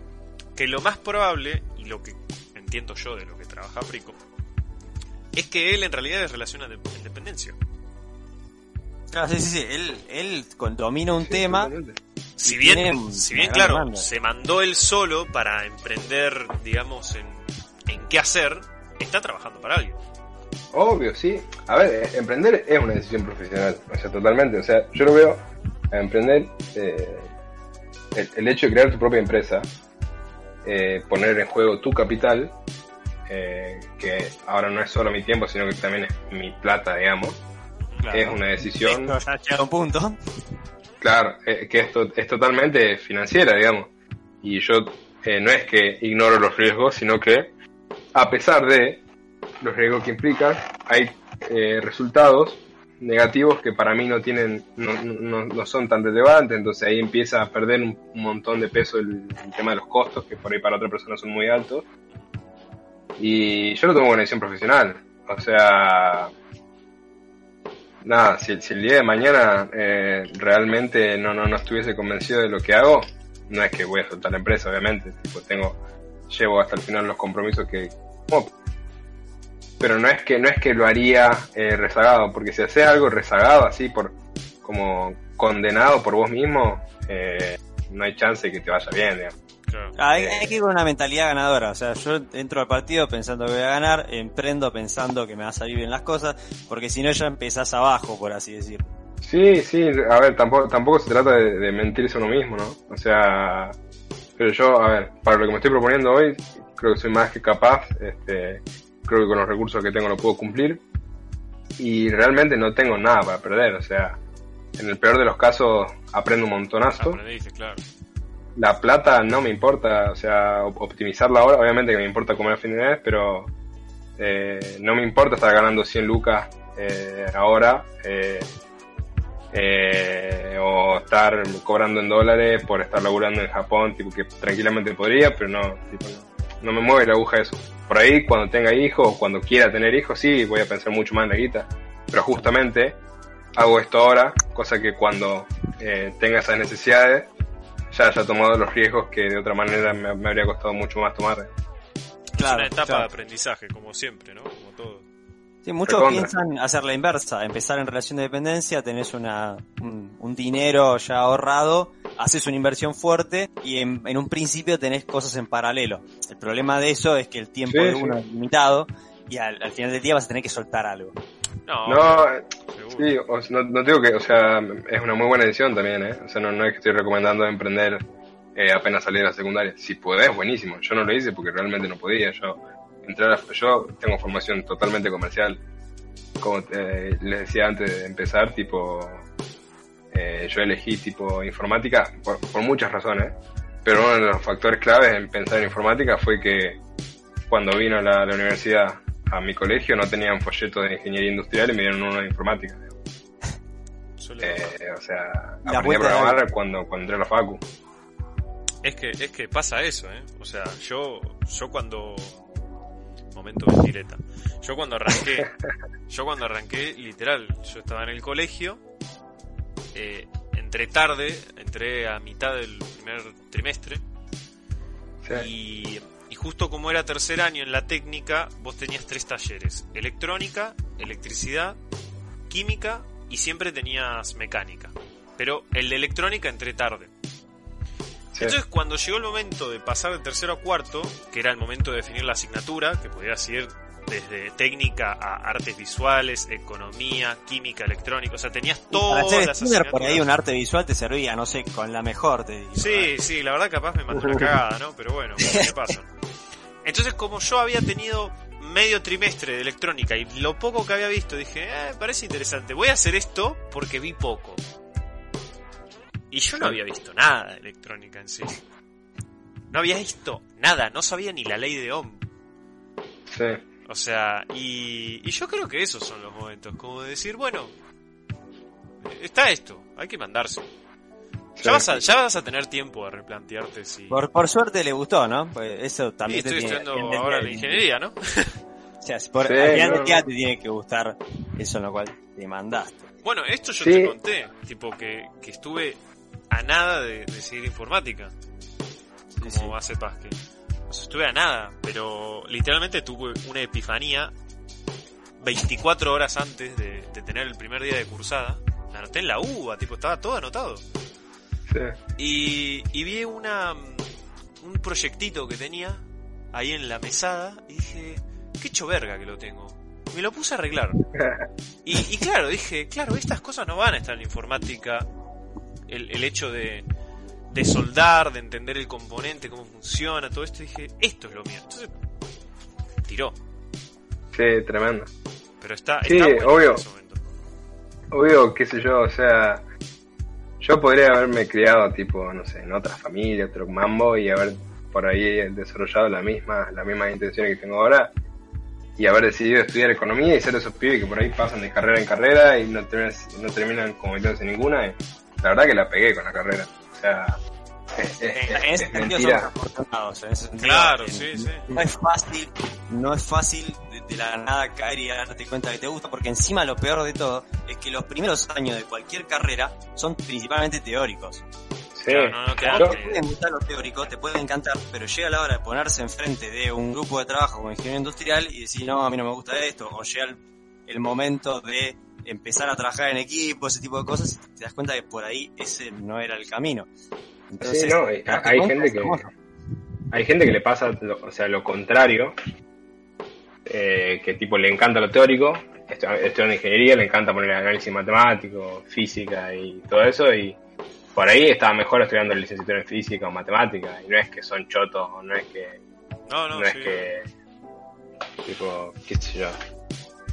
[SPEAKER 1] que lo más probable, y lo que entiendo yo de lo que trabaja Prico, es que él en realidad es relación de independencia.
[SPEAKER 2] Claro, sí, sí, sí. Él, él domina un tema.
[SPEAKER 1] Si bien, si bien claro,
[SPEAKER 2] demanda.
[SPEAKER 1] se mandó él solo para emprender, digamos, en, en qué hacer, está trabajando para alguien.
[SPEAKER 3] Obvio, sí. A ver, eh, emprender es una decisión profesional. O sea, totalmente. O sea, yo lo veo a emprender. eh, el, el hecho de crear tu propia empresa, eh, poner en juego tu capital, eh, que ahora no es solo mi tiempo, sino que también es mi plata, digamos,
[SPEAKER 2] Claro.
[SPEAKER 3] es una decisión.
[SPEAKER 2] Esto ya ha llegado a un punto.
[SPEAKER 3] Claro, eh, que esto es totalmente financiera, digamos. Y yo eh, no es que ignoro los riesgos, sino que a pesar de los riesgos que implican, hay eh, resultados negativos que para mí no tienen, no, no, no son tan relevantes, entonces ahí empieza a perder un, un montón de peso el, el tema de los costos, que por ahí para otra persona son muy altos. Y yo lo tomo con decisión profesional. O sea, nada, si, el día de mañana eh, realmente no, no, no estuviese convencido de lo que hago, no es que voy a soltar la empresa, obviamente. Tipo, tengo, llevo hasta el final los compromisos que. no, pero no es que no es que lo haría eh, rezagado, porque si haces algo rezagado así por como condenado por vos mismo, eh, no hay chance que te vaya bien, digamos.
[SPEAKER 1] Claro.
[SPEAKER 2] Hay, hay que ir con una mentalidad ganadora. O sea, yo entro al partido pensando que voy a ganar, emprendo pensando que me va a salir bien las cosas, porque si no ya empezás abajo, por así decir.
[SPEAKER 3] Sí, sí, a ver, tampoco, tampoco se trata de, de mentirse a uno mismo, ¿no? O sea, pero yo, a ver, para lo que me estoy proponiendo hoy, creo que soy más que capaz, este, creo que con los recursos que tengo lo puedo cumplir y realmente no tengo nada para perder, o sea, en el peor de los casos aprendo un montonazo,
[SPEAKER 1] Aprendiste, claro.
[SPEAKER 3] La plata no me importa, o sea, op- optimizarla ahora, obviamente que me importa comer a fin de mes, pero eh, no me importa estar ganando 100 lucas eh, ahora eh, o estar cobrando en dólares por estar laburando en Japón, tipo que tranquilamente podría, pero no, tipo, no, no me mueve la aguja eso. Por ahí cuando tenga hijos cuando quiera tener hijos, sí, voy a pensar mucho más en la guita, pero justamente hago esto ahora, cosa que cuando tenga esas necesidades ya haya tomado los riesgos que de otra manera me, me habría costado mucho más tomar.
[SPEAKER 1] es una etapa de aprendizaje, como siempre, ¿no? Como todo.
[SPEAKER 2] Sí, muchos
[SPEAKER 3] Recontra.
[SPEAKER 2] piensan hacer la inversa, empezar en relación de dependencia, tenés una, un, un dinero ya ahorrado, haces una inversión fuerte y en, en un principio tenés cosas en paralelo. El problema de eso es que el tiempo
[SPEAKER 3] Sí,
[SPEAKER 2] de
[SPEAKER 3] sí.
[SPEAKER 2] uno es limitado y al, al final del día vas a tener que soltar algo.
[SPEAKER 1] No,
[SPEAKER 3] No, eh, sí, o no, no digo que, o sea, es una muy buena decisión también, ¿eh? O sea, no, no es que estoy recomendando emprender eh, apenas salir de la secundaria. Si podés, buenísimo. Yo no lo hice porque realmente no podía. Yo a la- yo tengo formación totalmente comercial. Como te- les decía antes de empezar, tipo, eh, yo elegí tipo informática por, por muchas razones. Pero uno de los factores claves en pensar en informática fue que cuando vino la, la universidad a mi colegio no tenían folletos de ingeniería industrial y me dieron uno de informática. Eh, o sea,
[SPEAKER 2] La
[SPEAKER 3] aprendí a
[SPEAKER 2] de
[SPEAKER 3] programar cuando, cuando entré a la facu.
[SPEAKER 1] Es que, es que pasa eso, ¿eh? O sea, yo, yo cuando, momento ventileta. Yo cuando arranqué, yo cuando arranqué, literal, yo estaba en el colegio, eh, entré tarde, entré a mitad del primer trimestre, y, y justo como era tercer año en la técnica, vos tenías tres talleres, electrónica, electricidad, química y siempre tenías mecánica. Pero el de electrónica entré tarde. Entonces, cuando llegó el momento de pasar de tercero a cuarto, que era el momento de definir la asignatura, que podía ir desde técnica a artes visuales, economía, química, electrónica, o sea, tenías todas
[SPEAKER 2] Para ser
[SPEAKER 1] las
[SPEAKER 2] streamer, por ahí un arte visual te servía, no sé, con la mejor te digo.
[SPEAKER 1] Sí, sí, la verdad capaz me mandó una cagada, ¿no? Pero bueno, ¿qué pasa? Entonces, como yo había tenido medio trimestre de electrónica y lo poco que había visto, dije, eh, parece interesante, voy a hacer esto porque vi poco. Y yo no había visto nada de electrónica en sí. No había visto nada, no sabía ni la ley de Ohm.
[SPEAKER 3] Sí.
[SPEAKER 1] O sea, y, y yo creo que esos son los momentos, como de decir, bueno, está esto, hay que mandarse.
[SPEAKER 3] Sí.
[SPEAKER 1] Ya vas, a, ya vas a tener tiempo a replantearte si...
[SPEAKER 2] Por, por suerte le gustó, ¿no? Pues eso
[SPEAKER 1] Sí,
[SPEAKER 2] también te
[SPEAKER 1] estoy
[SPEAKER 2] tiene
[SPEAKER 1] estudiando ahora la ingeniería, ¿no?
[SPEAKER 2] O sea, si por,
[SPEAKER 3] Sí,
[SPEAKER 2] al final
[SPEAKER 3] no, no.
[SPEAKER 2] te tiene que gustar eso en lo cual te mandaste.
[SPEAKER 1] Bueno, esto yo
[SPEAKER 3] Sí.
[SPEAKER 1] te conté, tipo que, que estuve a nada de, de seguir informática, como
[SPEAKER 2] sí.
[SPEAKER 1] hace Pasque. O sea, estuve a nada, pero literalmente tuve una epifanía 24 horas antes de, de tener el primer día de cursada. Me anoté en la UBA, tipo, estaba todo anotado.
[SPEAKER 3] Sí.
[SPEAKER 1] Y, y vi una, un proyectito que tenía ahí en la mesada y dije, qué hecho verga que lo tengo. Me lo puse a arreglar. Y, y claro, dije, claro, estas cosas no van a estar en informática. El, el hecho de, de soldar, de entender el componente, cómo funciona, todo esto. Dije, esto es lo mío. Entonces, tiró.
[SPEAKER 3] Sí, tremendo.
[SPEAKER 1] Pero está,
[SPEAKER 3] Sí,
[SPEAKER 1] está bueno
[SPEAKER 3] obvio.
[SPEAKER 1] en ese momento.
[SPEAKER 3] Obvio, qué sé yo, o sea, yo podría haberme criado tipo, no sé, en otra familia, otro mambo y haber por ahí desarrollado la misma, las mismas intenciones que tengo ahora y haber decidido estudiar economía y ser esos pibes que por ahí pasan de carrera en carrera y no terminan, no terminan convirtiéndose en ninguna. y la verdad que la pegué con la carrera. O sea, es, es-
[SPEAKER 2] En
[SPEAKER 3] es-
[SPEAKER 2] ese
[SPEAKER 3] es
[SPEAKER 2] sentido
[SPEAKER 3] mentira.
[SPEAKER 2] somos afortunados, en ese sentido,
[SPEAKER 1] Claro, sí, sí.
[SPEAKER 2] No es fácil, no es fácil de, la nada caer y darte cuenta que te gusta, porque encima lo peor de todo es que los primeros años de cualquier carrera son principalmente teóricos.
[SPEAKER 3] Sí,
[SPEAKER 1] Claro, no, no te
[SPEAKER 2] pueden gustar los teóricos, te pueden encantar, pero llega la hora de ponerse enfrente de un grupo de trabajo como ingeniero industrial y decir, no, a mí no me gusta esto, o llega el, el momento de empezar a trabajar en equipo, ese tipo de cosas, y te das cuenta que por ahí ese no era el camino. Entonces,
[SPEAKER 3] Sí, no,
[SPEAKER 2] darte
[SPEAKER 3] hay
[SPEAKER 2] cuenta
[SPEAKER 3] gente que hay gente que le pasa, o sea, lo contrario, eh, que tipo le encanta lo teórico, estu- estudiando ingeniería, le encanta poner análisis matemático, física y todo eso, y por ahí estaba mejor estudiando licenciatura en física o matemática, y no es que son chotos, o no es que,
[SPEAKER 1] No,
[SPEAKER 3] no,
[SPEAKER 1] no,
[SPEAKER 3] es
[SPEAKER 1] sí.
[SPEAKER 3] que, tipo, qué sé yo.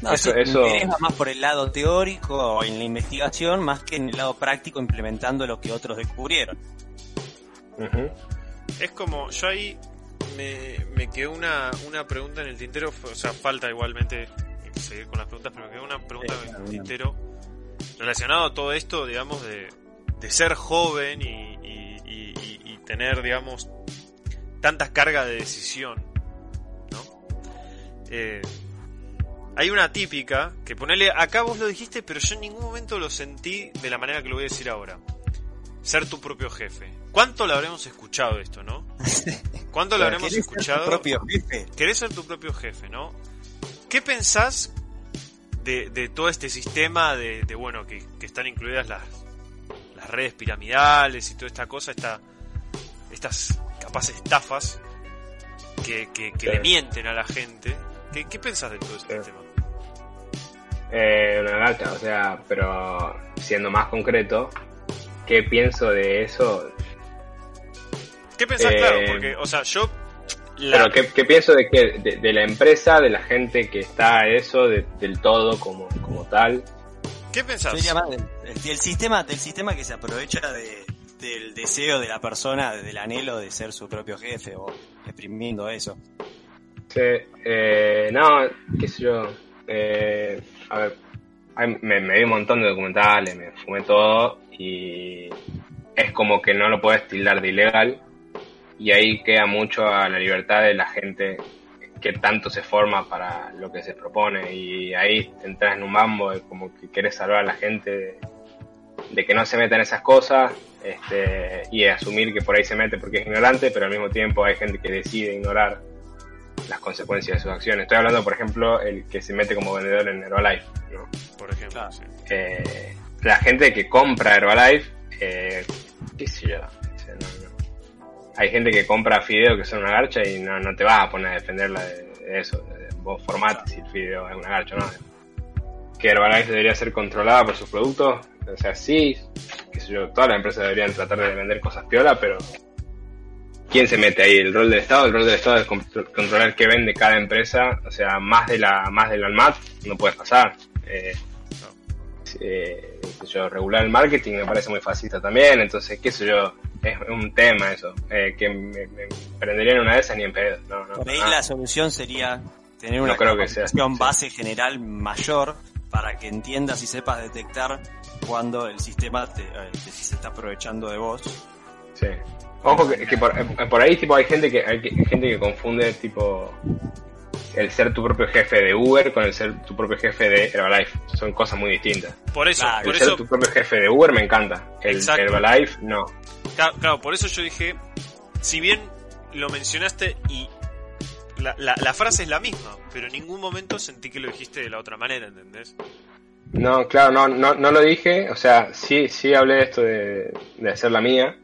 [SPEAKER 2] No,
[SPEAKER 3] Eso-
[SPEAKER 2] sí,
[SPEAKER 3] eso-
[SPEAKER 2] va más por el lado teórico o en la investigación, más que en el lado práctico implementando lo que otros descubrieron.
[SPEAKER 1] Es como, yo ahí me, me quedó una, una pregunta en el tintero, o sea, falta igualmente seguir con las preguntas, pero me quedó una pregunta en el tintero relacionado a todo esto, digamos, de, de ser joven y, y- y- y- y tener, digamos, tanta carga de decisión, ¿no? Eh, hay una típica que ponele, acá vos lo dijiste, pero yo en ningún momento lo sentí de la manera que lo voy a decir ahora. Ser tu propio jefe. ¿Cuánto lo habremos escuchado esto, no? ¿Cuánto lo habremos
[SPEAKER 2] ¿Querés ser tu
[SPEAKER 1] escuchado?
[SPEAKER 2] propio jefe?
[SPEAKER 1] Querés ser tu propio jefe, ¿no? ¿Qué pensás de, de todo este sistema de, de, bueno, que, que están incluidas las, las redes piramidales y toda esta cosa, esta, estas capaces estafas que, que, que
[SPEAKER 3] Sí.
[SPEAKER 1] le mienten a la gente? ¿Qué, qué pensás de todo este
[SPEAKER 3] Sí.
[SPEAKER 1] sistema?
[SPEAKER 3] Eh, una gacha, o sea, pero siendo más concreto, ¿qué pienso de eso?
[SPEAKER 1] ¿Qué pensás,
[SPEAKER 3] Eh,
[SPEAKER 1] claro? Porque, o sea, yo... la-
[SPEAKER 3] Pero ¿qué, qué pienso de que de, de la empresa, de la gente que está a eso, de- del todo como, como tal?
[SPEAKER 1] ¿Qué pensás?
[SPEAKER 2] Del sistema, del sistema que se aprovecha de, del deseo de la persona, del anhelo de ser su propio jefe o exprimiendo eso.
[SPEAKER 3] Sí, eh, no, qué sé yo. Eh, a ver, me, me vi un montón de documentales, me fumé todo y es como que no lo puedes tildar de ilegal y ahí queda mucho a la libertad de la gente qué tanto se forma para lo que se propone y ahí te entras en un mambo de como que quieres salvar a la gente de, de que no se metan esas cosas este, y asumir que por ahí se mete porque es ignorante, pero al mismo tiempo hay gente que decide ignorar las consecuencias de sus acciones. Estoy hablando, por ejemplo, el que se mete como vendedor en Herbalife, ¿no?
[SPEAKER 1] Por ejemplo, sí.
[SPEAKER 3] Eh, la gente que compra Herbalife, eh, qué sé yo. Hay gente que compra fideo que son una garcha y no, no te vas a poner a defenderla de, de eso, de- vos formate si el fideo es una garcha o no. Que Herbalife debería ser controlada por sus productos, o sea, sí, qué sé yo, todas las empresas deberían tratar de vender cosas piola, pero ¿quién se mete ahí? ¿El rol del Estado? El rol del Estado es contro- controlar qué vende cada empresa, o sea, más de la más del ANMAT no puedes pasar. Eh, eh, qué sé yo, regular el marketing me parece muy fascista también, entonces, qué sé yo, es un tema eso, eh, que me, me prendería en una de esas ni en pedo. No, no,
[SPEAKER 2] Por ahí
[SPEAKER 3] ah,
[SPEAKER 2] la solución sería tener
[SPEAKER 3] No
[SPEAKER 2] una
[SPEAKER 3] creo que sea,
[SPEAKER 2] capacitación
[SPEAKER 3] sí.
[SPEAKER 2] base general mayor para que entiendas y sepas detectar cuando el sistema te, eh, te- se está aprovechando de vos.
[SPEAKER 3] Sí. Ojo que, que por, eh, por ahí tipo hay gente que hay gente que confunde tipo el ser tu propio jefe de Uber con el ser tu propio jefe de Herbalife. Son cosas muy distintas.
[SPEAKER 1] Por eso,
[SPEAKER 2] Claro,
[SPEAKER 1] por
[SPEAKER 3] el ser
[SPEAKER 1] eso,
[SPEAKER 3] tu propio jefe de Uber me encanta. El
[SPEAKER 1] Exacto.
[SPEAKER 3] Herbalife no.
[SPEAKER 1] claro, claro, por eso yo dije, si bien lo mencionaste y la, la, la frase es la misma, pero en ningún momento sentí que lo dijiste de la otra manera, ¿entendés?
[SPEAKER 3] No, claro, no, no, no lo dije. O sea, sí, sí hablé de esto de, de hacer la mía.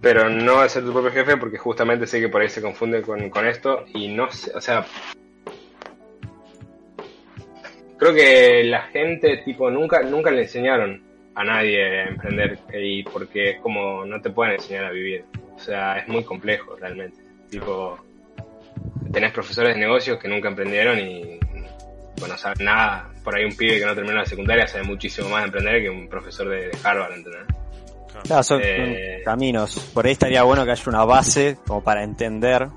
[SPEAKER 3] Pero no de ser tu propio jefe porque justamente sé que por ahí se confunde con, con esto. Y no sé, o sea... Creo que la gente, tipo, nunca, nunca le enseñaron a nadie a emprender. Y porque es como, no te pueden enseñar a vivir. O sea, es muy complejo realmente. Tipo, tenés profesores de negocios que nunca emprendieron y bueno, saben nada. Por ahí un pibe que no terminó la secundaria sabe muchísimo más de emprender que un profesor de Harvard, ¿entendés?
[SPEAKER 2] Claro, son
[SPEAKER 3] Eh,
[SPEAKER 2] caminos. Por ahí estaría bueno que haya una base como para entender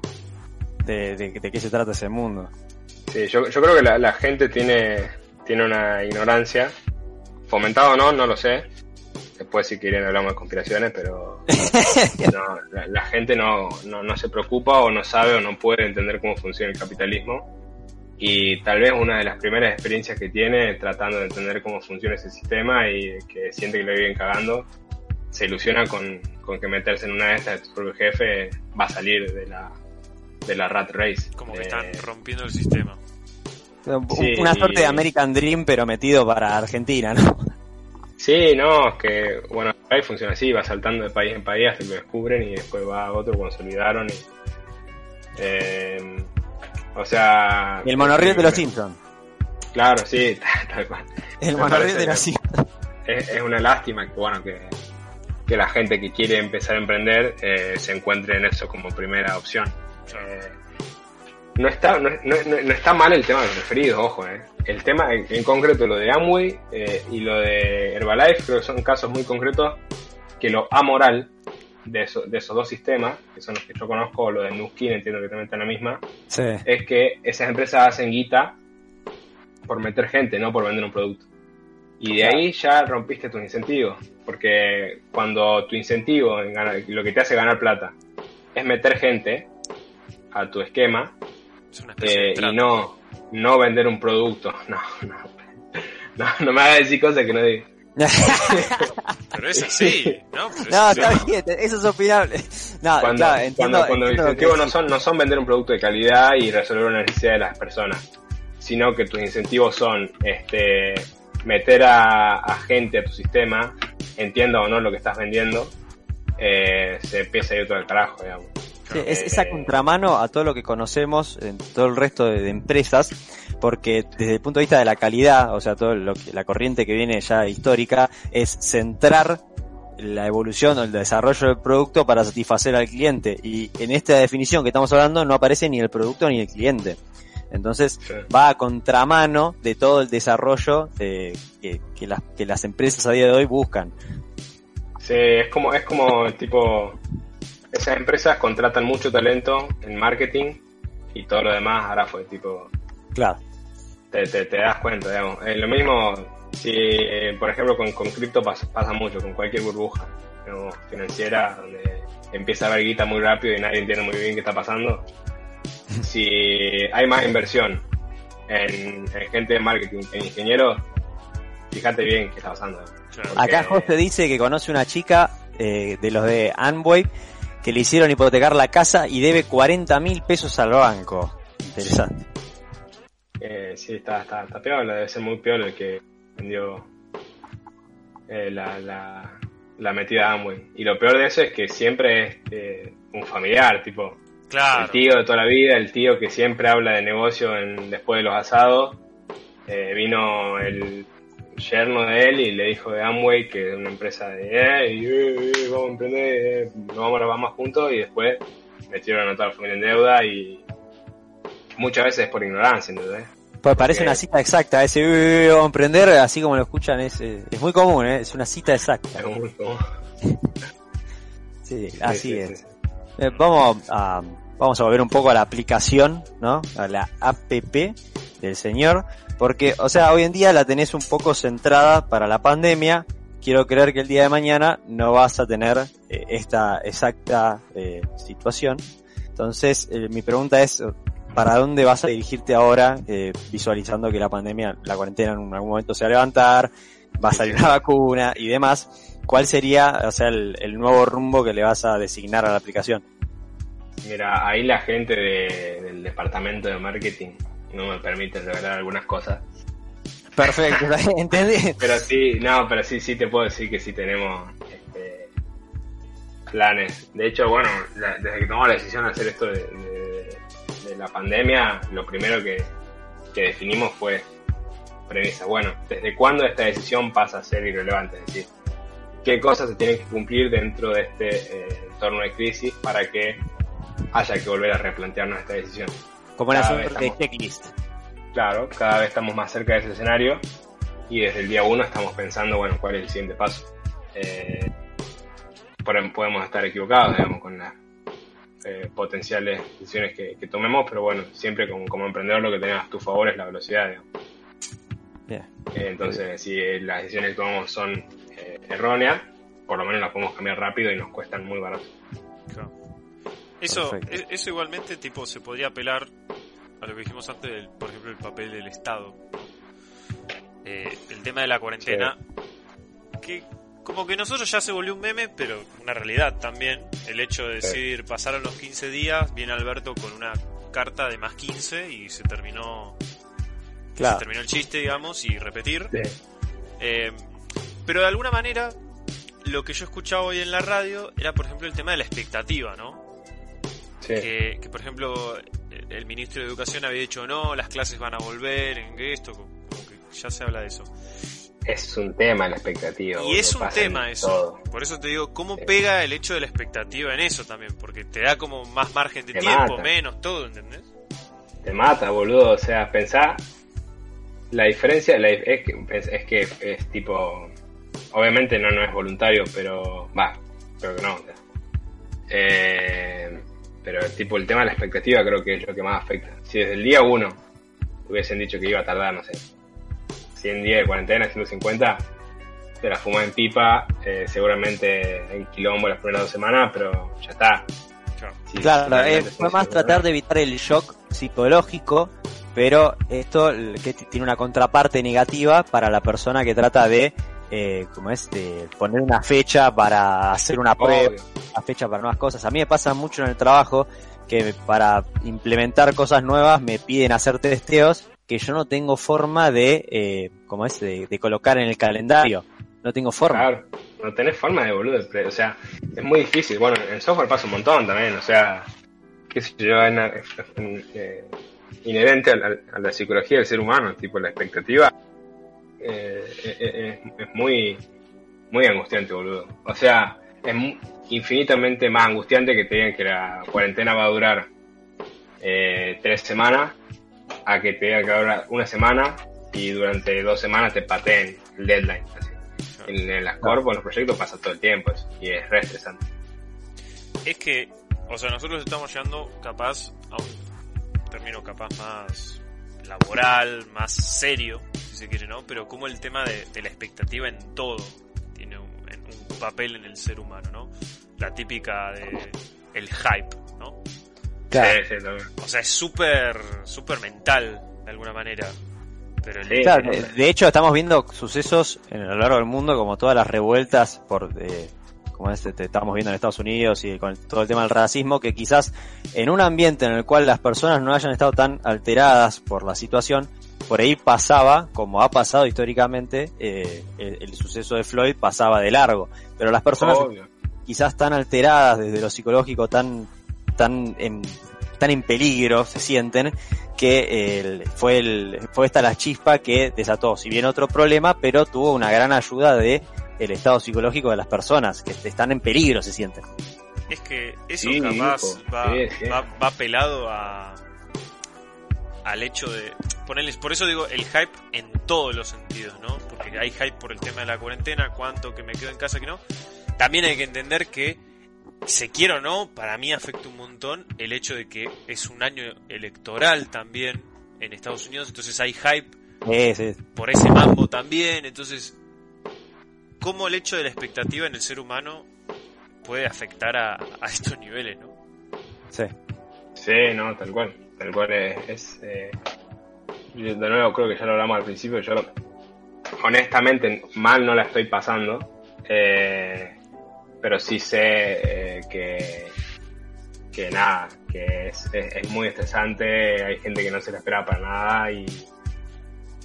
[SPEAKER 2] de, de- de qué se trata ese mundo.
[SPEAKER 3] Sí, yo, yo creo que la, la gente tiene, tiene una ignorancia. Fomentado o no, no lo sé. Después si quieren hablamos de conspiraciones, pero no, la, la gente no, no, no se preocupa o no sabe o no puede entender cómo funciona el capitalismo. Y tal vez una de las primeras experiencias que tiene tratando de entender cómo funciona ese sistema y que siente que le viven cagando, se ilusiona con, con que meterse en una de estas de tu propio jefe va a salir de la, de la rat race.
[SPEAKER 1] Como que
[SPEAKER 3] Eh,
[SPEAKER 1] están rompiendo el sistema.
[SPEAKER 3] Sí.
[SPEAKER 2] Una suerte de American Dream, pero metido para Argentina, ¿no?
[SPEAKER 3] Sí, no, es que, bueno, ahí funciona así, va saltando de país en país hasta que lo descubren y después va a otro olvidaron y... eh, o sea...
[SPEAKER 2] El monorriel de los Simpsons.
[SPEAKER 3] Claro, sí, tal cual.
[SPEAKER 2] El monorriel de los Simpsons.
[SPEAKER 3] Es, es una lástima que, bueno, que, que la gente que quiere empezar a emprender eh, se encuentre en eso como primera opción. Eh, no está, no, no- no- está mal el tema de los referidos, ojo, eh. El tema en, en concreto, lo de Amway eh, y lo de Herbalife, creo que son casos muy concretos que lo amoral de, eso- de esos dos sistemas, que son los que yo conozco, lo de Nuskin, entiendo que también está en la misma,
[SPEAKER 2] Sí.
[SPEAKER 3] es que esas empresas hacen guita por meter gente, no por vender un producto. Y de ahí ya rompiste tus incentivos, porque cuando tu incentivo, en ganar- lo que te hace ganar plata, es meter gente a tu esquema
[SPEAKER 1] Es una especie
[SPEAKER 3] eh,
[SPEAKER 1] de
[SPEAKER 3] y no, no vender un producto, no, no, no, no me hagas decir cosas que no digo.
[SPEAKER 1] Pero es así, ¿no? Pero
[SPEAKER 2] No, está bien, eso es opinable. No,
[SPEAKER 3] Cuando,
[SPEAKER 2] claro, entiendo,
[SPEAKER 3] cuando,
[SPEAKER 2] entiendo
[SPEAKER 3] incentivos no son, no son vender un producto de calidad y resolver una necesidad de las personas, sino que tus incentivos son este, meter a, a gente a tu sistema, entienda o no lo que estás vendiendo, eh, se empieza a ir todo al carajo, digamos.
[SPEAKER 2] Sí, es
[SPEAKER 3] Eh,
[SPEAKER 2] esa contramano a todo lo que conocemos en todo el resto de, de empresas, porque desde el punto de vista de la calidad, o sea, todo lo que, la corriente que viene ya histórica, es centrar la evolución o el desarrollo del producto para satisfacer al cliente. Y en esta definición que estamos hablando no aparece ni el producto ni el cliente. Entonces
[SPEAKER 3] Sí.
[SPEAKER 2] va a contramano de todo el desarrollo de- que, que las, que las empresas a día de hoy buscan.
[SPEAKER 3] Sí, es como, es como tipo, esas empresas contratan mucho talento en marketing y todo lo demás ahora fue tipo,
[SPEAKER 2] Claro.
[SPEAKER 3] te, te, te das cuenta, digamos. Eh, lo mismo, si, eh, por ejemplo, con, con cripto pasa, pasa mucho, con cualquier burbuja digamos, financiera, donde empieza a haber guita muy rápido y nadie entiende muy bien qué está pasando. Si hay más inversión en, gente de marketing que en ingenieros, fíjate bien qué está pasando.
[SPEAKER 2] Acá José dice que conoce una chica eh, de los de Amway que le hicieron hipotecar la casa y debe 40 mil pesos al banco. Interesante.
[SPEAKER 3] Eh, sí, está, está, está peor, debe ser muy peor el que vendió eh, la, la, metida a Amway. Y lo peor de eso es que siempre es eh, un familiar, tipo el tío de toda la vida, el tío que siempre habla de negocio en, después de los asados. Eh, vino el yerno de él y le dijo de Amway, que es una empresa de, eh, vamos a emprender, nos vamos a vamos juntos y después metieron a toda la familia en deuda y muchas veces es por ignorancia, ¿entendés?
[SPEAKER 2] Pues parece una cita exacta, ese vamos a emprender, así como lo escuchan, es, es muy común, ¿eh? es una cita exacta. Es muy común. sí, así es. Eh, vamos a, vamos a volver un poco a la aplicación, ¿no? A la app del señor, porque, o sea, hoy en día la tenés un poco centrada para la pandemia. Quiero creer que el día de mañana no vas a tener eh, esta exacta eh, situación. Entonces, mi pregunta es, ¿para dónde vas a dirigirte ahora, visualizando que la pandemia, la cuarentena en algún momento se va a levantar, va a salir una vacuna y demás? ¿Cuál sería, o sea, el, nuevo rumbo que le vas a designar a la aplicación?
[SPEAKER 3] Mira, ahí la gente del departamento de marketing no me permite revelar algunas cosas.
[SPEAKER 2] Perfecto, entendí.
[SPEAKER 3] Pero sí, no, pero sí, sí te puedo decir que sí tenemos este, planes. De hecho, bueno, desde que tomamos la decisión de hacer esto de, la pandemia, lo primero que, que definimos fue premisa. Bueno, ¿desde cuándo esta decisión pasa a ser irrelevante? Es decir, qué cosas se tienen que cumplir dentro de este eh, entorno de crisis para que haya que volver a replantearnos esta decisión.
[SPEAKER 2] Como la suerte de checklist.
[SPEAKER 3] Claro, cada vez estamos más cerca de ese escenario y desde el día uno estamos pensando, bueno, cuál es el siguiente paso. Eh, podemos estar equivocados, digamos, con las eh, potenciales decisiones que, tomemos, pero bueno, siempre como, como emprendedor lo que tenés a tu favor es la velocidad, digamos. entonces, si las decisiones que tomamos son errónea, por lo menos la podemos cambiar rápido y nos cuestan muy barato.
[SPEAKER 1] Eso, e-, eso igualmente tipo se podría apelar a lo que dijimos antes, por ejemplo, el papel del Estado. Eh, el tema de la cuarentena, que como que nosotros ya se volvió un meme, pero una realidad también. El hecho de decir, pasaron los 15 días, viene Alberto con una carta de más 15 y se terminó, se terminó el chiste, digamos, y repetir. Eh, pero de alguna manera, lo que yo escuchaba hoy en la radio era, por ejemplo, el tema de la expectativa, ¿no? Que, por ejemplo, el ministro de Educación había dicho, no, las clases van a volver, en esto, como que ya se habla de eso.
[SPEAKER 3] Es un tema la expectativa.
[SPEAKER 1] Y es un tema eso. Por eso te digo, ¿cómo pega el hecho de la expectativa en eso también? Porque te da como más margen de tiempo, menos, todo, ¿entendés?
[SPEAKER 3] Te mata, boludo. O sea, pensá. La diferencia es, que, es que es tipo Obviamente no, no es voluntario, pero va, creo que no. Eh, pero tipo el tema de la expectativa creo que es lo que más afecta. Si desde el día 1 hubiesen dicho que iba a tardar, no sé, 100 días de cuarentena, 150, te la fumas en pipa, eh, seguramente en quilombo las primeras dos semanas, pero ya está.
[SPEAKER 2] claro, eh, fue más tratar de evitar el shock psicológico, pero esto que tiene una contraparte negativa para la persona que trata de eh, como es, de poner una fecha para hacer una prueba, una fecha para nuevas cosas. A mí me pasa mucho en el trabajo que para implementar cosas nuevas me piden hacer testeos que yo no tengo forma de, eh, como es, de, colocar en el calendario. No tengo forma.
[SPEAKER 3] Claro, no tenés forma de boludo. O sea, es muy difícil. Bueno, en software pasa un montón también. O sea, qué sé yo, eh, inherente a la psicología del ser humano, tipo la expectativa eh, eh, eh, es muy, muy angustiante, boludo. O sea, es infinitamente más angustiante que te digan que la cuarentena va a durar tres semanas a que te digan que va una semana y durante dos semanas te pateen el deadline. En, las corpos, en los proyectos pasa todo el tiempo y es re estresante.
[SPEAKER 1] Es que, o sea, nosotros estamos llegando capaz a un término capaz más laboral, más serio, se quiere, ¿no? Pero como el tema de, la expectativa en todo tiene un, papel en el ser humano, ¿no? La típica de el hype, ¿no?
[SPEAKER 3] Sí, sí, también.
[SPEAKER 1] O sea, es súper, súper mental, de alguna manera. Pero el-.
[SPEAKER 2] Claro, de, de hecho estamos viendo sucesos en, a lo largo del mundo como todas las revueltas por eh, como este, te estamos viendo en Estados Unidos y con todo el tema del racismo que quizás en un ambiente en el cual las personas no hayan estado tan alteradas por la situación por ahí pasaba como ha pasado históricamente eh, el, el suceso de Floyd pasaba de largo pero las personas
[SPEAKER 3] Obvio.
[SPEAKER 2] quizás tan alteradas desde lo psicológico, tan, tan, en, tan en peligro se sienten, que el- fue, el, fue esta la chispa que desató, si bien otro problema, pero tuvo una gran ayuda de el estado psicológico de las personas, que están en peligro se sienten.
[SPEAKER 1] es que eso
[SPEAKER 3] Sí,
[SPEAKER 1] capaz va,
[SPEAKER 3] sí, sí.
[SPEAKER 1] va, va pelado a al hecho de ponerles, por eso digo el hype en todos los sentidos, ¿no? Porque hay hype por el tema de la cuarentena, cuánto que me quedo en casa que no. También hay que entender que se quiera o no, para mí afecta un montón el hecho de que es un año electoral también en Estados Unidos, entonces hay hype
[SPEAKER 2] Sí, sí,
[SPEAKER 1] por ese mambo también, entonces cómo el hecho de la expectativa en el ser humano puede afectar a, a estos niveles, ¿no?
[SPEAKER 2] sí.
[SPEAKER 3] Sí, no, tal cual. Tal cual es. eh, de nuevo, creo que ya lo hablamos al principio. Yo, honestamente, mal no la estoy pasando. eh, pero sí sé eh, que, que nada, que es, es, es muy estresante. Hay gente que no se la espera para nada. Y,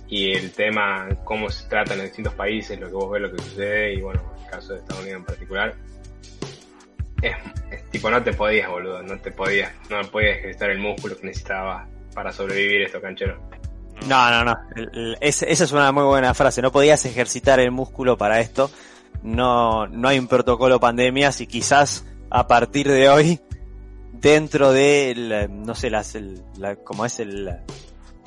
[SPEAKER 3] y el tema, cómo se trata en los distintos países, lo que vos ves, lo que sucede. Y bueno, en el caso de Estados Unidos en particular. Es, tipo, no te podías, boludo, no te podías, no podías ejercitar el músculo que necesitabas para sobrevivir esto, canchero.
[SPEAKER 2] No, no, no. Esa es una muy buena frase. No podías ejercitar el músculo para esto. No, no hay un protocolo pandemias y quizás a partir de hoy, dentro de, no sé, las, el, la, como es el,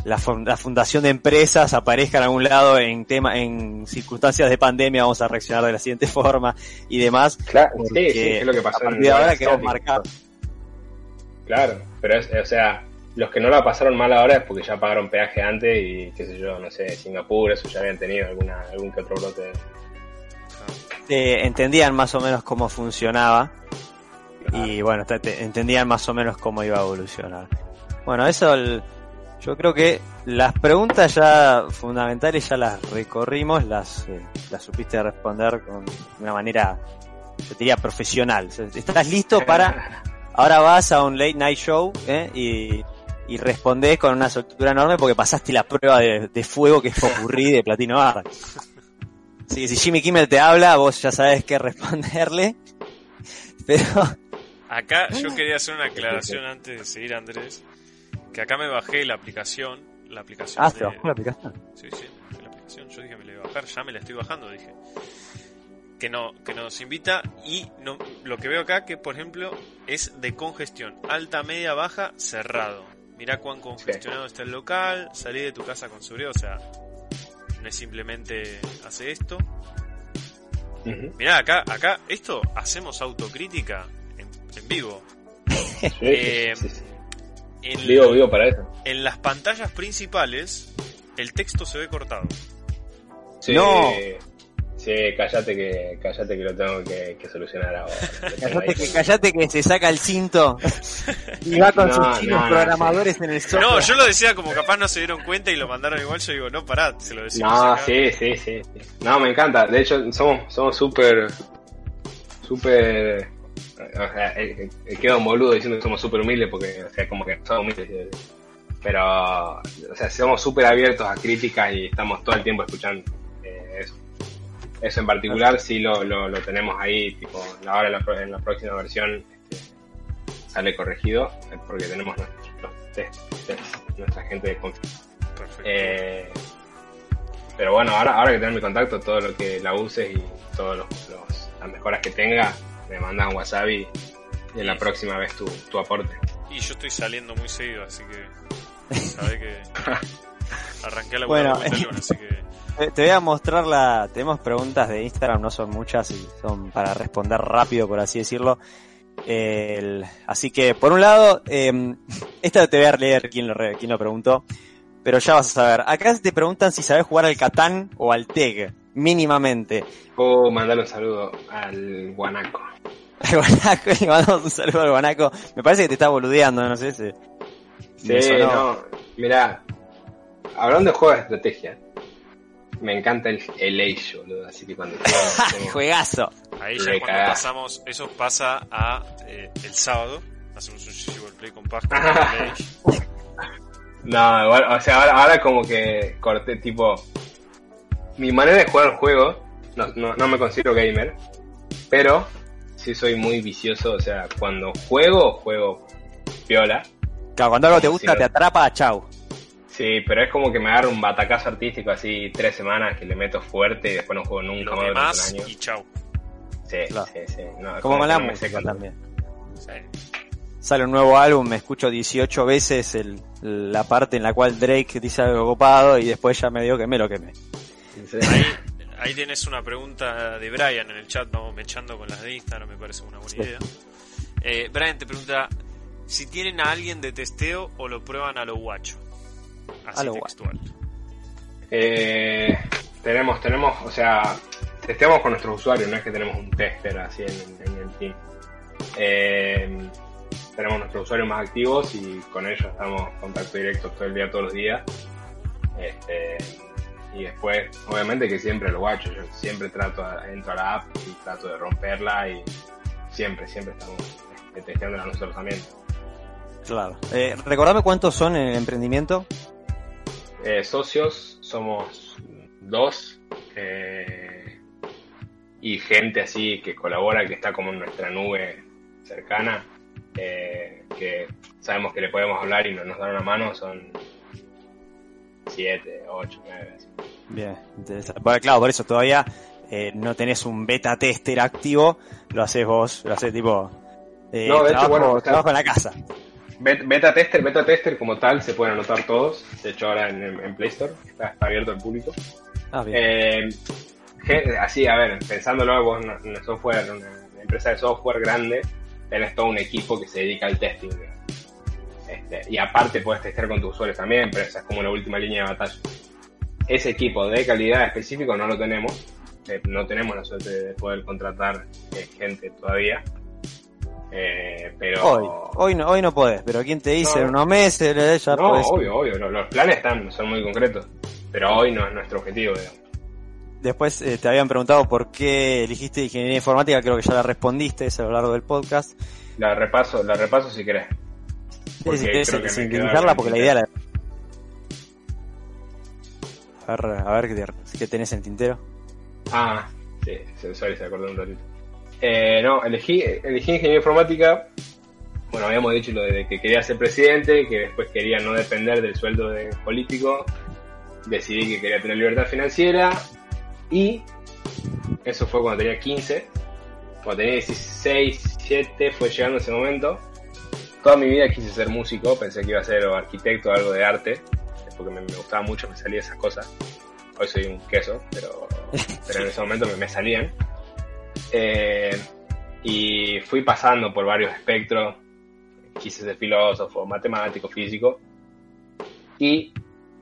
[SPEAKER 2] la, fun- la fundación de empresas aparezca en algún lado en tema, en circunstancias de pandemia, vamos a reaccionar de la siguiente forma y demás.
[SPEAKER 3] Claro, sí, sí, es lo que pasó
[SPEAKER 2] a partir de ahora quedamos marcados.
[SPEAKER 3] Claro, pero es, o sea, los que no la pasaron mal ahora es porque ya pagaron peaje antes y qué sé yo, no sé, Singapur, eso ya habían tenido alguna, algún que otro brote.
[SPEAKER 2] Eh, entendían más o menos cómo funcionaba y bueno, te- te- entendían más o menos cómo iba a evolucionar. Bueno, eso el- yo creo que las preguntas ya fundamentales ya las recorrimos, las, eh, las supiste responder con de una manera, yo diría, profesional. ¿Estás listo para...? Ahora vas a un late night show ¿eh? y, y respondés con una soltura enorme porque pasaste la prueba de, de fuego que es Popurrí de Platino Bar. Así que si Jimmy Kimmel te habla, vos ya sabes qué responderle. Pero
[SPEAKER 1] Acá yo quería hacer una aclaración antes de seguir, Andrés. Que acá me bajé la aplicación. La aplicación
[SPEAKER 2] Ah,
[SPEAKER 1] de-
[SPEAKER 2] se bajó la aplicación.
[SPEAKER 1] Sí, sí, me bajé la aplicación. Yo dije me la iba a bajar, ya me la estoy bajando, dije. Que no, que nos invita y no, lo que veo acá que por ejemplo es de congestión. Alta, media, baja, cerrado. Mirá cuán congestionado está el local, salí de tu casa con seguridad, o sea, no es simplemente hace esto.
[SPEAKER 3] Ujú.
[SPEAKER 1] Mirá, acá, acá, esto hacemos autocrítica en, en vivo.
[SPEAKER 3] Sí,
[SPEAKER 1] Eh,
[SPEAKER 3] sí.
[SPEAKER 1] En,
[SPEAKER 3] Vivo, vivo para eso.
[SPEAKER 1] en las pantallas principales, el texto se ve cortado.
[SPEAKER 3] Sí,
[SPEAKER 2] No.
[SPEAKER 3] Sí, cállate que, cállate que lo tengo que, que solucionar ahora.
[SPEAKER 2] Callate que, callate que se saca el cinto y va con
[SPEAKER 3] No,
[SPEAKER 2] sus chinos
[SPEAKER 3] no, no,
[SPEAKER 2] programadores en el software.
[SPEAKER 1] No, yo lo decía como capaz no se dieron cuenta y lo mandaron igual. Yo digo, no, pará, se lo decimos.
[SPEAKER 3] No,
[SPEAKER 1] acá.
[SPEAKER 3] sí, sí, sí. No, me encanta. De hecho, somos somos súper, súper... O sea, eh, eh, quedo un boludo diciendo que somos súper humildes porque, o sea, como que somos humildes. eh. Pero, o sea, somos súper abiertos a críticas y estamos todo el tiempo escuchando eh, eso. Eso en particular sí lo, lo, lo tenemos ahí, tipo, ahora en la, en la próxima versión este, sale corregido eh, porque tenemos nuestros test, test, nuestra gente de confianza. Eh, pero bueno, ahora, ahora que tenés mi contacto, todo lo que la uses y todas las mejoras que tenga, me mandas un WhatsApp y, y en la próxima vez tu, tu aporte.
[SPEAKER 1] Y yo estoy saliendo muy seguido, así que. Sabe que. Arranqué la
[SPEAKER 2] Bueno.
[SPEAKER 1] león, así que.
[SPEAKER 2] Te voy a mostrar la. Tenemos preguntas de Instagram, no son muchas y son para responder rápido, por así decirlo. El- así que, por un lado, eh, esta te voy a leer quién lo, quién lo preguntó, pero ya vas a saber. Acá te preguntan si sabes jugar al Catán o al TEG, mínimamente.
[SPEAKER 3] Puedo mandar un saludo al guanaco.
[SPEAKER 2] Al guanaco, le mandamos un saludo al guanaco. Me parece que te está boludeando, no sé si.
[SPEAKER 3] Sí, no, mirá, hablando de juegos de estrategia, me encanta el, el Age, boludo, así que cuando juego,
[SPEAKER 2] Juegazo.
[SPEAKER 1] Ahí ya cuando pasamos, eso pasa a eh, el sábado. Hacemos un Shiver Play con Pascu. con el Age.
[SPEAKER 3] No, igual, o sea, ahora, ahora como que corté, tipo, mi manera de jugar el juego, no, no, no me considero gamer, pero sí soy muy vicioso, o sea, cuando juego, juego piola,
[SPEAKER 2] Claro, cuando algo te
[SPEAKER 3] Como
[SPEAKER 2] gusta,
[SPEAKER 3] si
[SPEAKER 2] te atrapa, chau.
[SPEAKER 3] sí, pero es como que me agarro un batacazo artístico así tres semanas que le meto fuerte y después no juego nunca más durante un año.
[SPEAKER 1] y chau.
[SPEAKER 3] Sí,
[SPEAKER 2] Claro.
[SPEAKER 3] sí, sí. No,
[SPEAKER 2] Como
[SPEAKER 3] que
[SPEAKER 2] la
[SPEAKER 3] no me
[SPEAKER 2] música
[SPEAKER 3] seco.
[SPEAKER 2] también.
[SPEAKER 1] Sí.
[SPEAKER 2] Sale un nuevo álbum, me escucho 18 veces el, la parte en la cual Drake dice algo copado y después ya me dio que me lo quemé.
[SPEAKER 1] Ahí, ahí tienes una pregunta de Brian en el chat, vamos mechando con las de Instagram, me parece una buena idea. Eh, Brian te pregunta si tienen a alguien de testeo o lo prueban a lo guacho. Así
[SPEAKER 2] A lo
[SPEAKER 1] textual.
[SPEAKER 3] Eh, tenemos, tenemos, o sea, testeamos con nuestros usuarios, no es que tenemos un tester así en, en el team. Eh, tenemos nuestros usuarios más activos y con ellos estamos en contacto directo todo el día, todos los días. Este, y después, obviamente que siempre lo guacho, yo siempre trato, a- entro a la app y trato de romperla y siempre, siempre estamos este, testeándola nosotros también.
[SPEAKER 2] Claro. Eh, recordame cuántos son en el emprendimiento.
[SPEAKER 3] Eh, socios somos dos eh, y gente así que colabora, que está como en nuestra nube cercana, eh, que sabemos que le podemos hablar y no nos dan una mano, son siete, ocho, nueve. así.
[SPEAKER 2] Bien, interesante. Bueno, claro, por eso todavía eh, no tenés un beta tester activo, lo haces vos, lo haces tipo... eh,
[SPEAKER 3] No, de hecho,
[SPEAKER 2] trabajo,
[SPEAKER 3] bueno, o sea-
[SPEAKER 2] trabajo en la casa.
[SPEAKER 3] Bet- Beta tester, beta tester como tal se pueden anotar todos, de hecho ahora en, en Play Store está, está abierto al público.
[SPEAKER 2] Ah, bien.
[SPEAKER 3] Eh, así, a ver, pensándolo, vos una software, una empresa de software grande, tenés todo un equipo que se dedica al testing. Este, y aparte puedes testear con tus usuarios también, pero esa es como la última línea de batalla. Ese equipo de calidad específico no lo tenemos, eh, no tenemos la suerte de poder contratar eh, gente todavía. Eh, pero
[SPEAKER 2] Hoy, hoy no, hoy no podés, pero ¿quién te dice?
[SPEAKER 3] No.
[SPEAKER 2] En unos meses ya
[SPEAKER 3] no,
[SPEAKER 2] podés.
[SPEAKER 3] obvio, obvio, lo- los planes están, son muy concretos, pero hoy no es nuestro objetivo, digamos.
[SPEAKER 2] Después te habían preguntado por qué eligiste ingeniería informática, creo que ya la respondiste a lo largo del podcast.
[SPEAKER 3] La repaso, la repaso si querés. Porque
[SPEAKER 2] si querés
[SPEAKER 3] creo que me
[SPEAKER 2] sintetizarla,
[SPEAKER 3] queda
[SPEAKER 2] porque la idea la... A ver, a ver qué, te- qué tenés en el tintero.
[SPEAKER 3] Ah, sí, sorry, se acordó un ratito. Eh, no, elegí, elegí ingeniería informática. Bueno, habíamos dicho lo de que quería ser presidente, que después quería no depender del sueldo de político. Decidí que quería tener libertad financiera. Y eso fue cuando tenía 15. Cuando tenía 16, 17 fue llegando ese momento. Toda mi vida quise ser músico, pensé que iba a ser o arquitecto o algo de arte, porque me, me gustaba mucho, me salían esas cosas. Hoy soy un queso, pero, pero en ese momento me, me salían. Eh, y fui pasando por varios espectros. Quise ser filósofo, matemático, físico. Y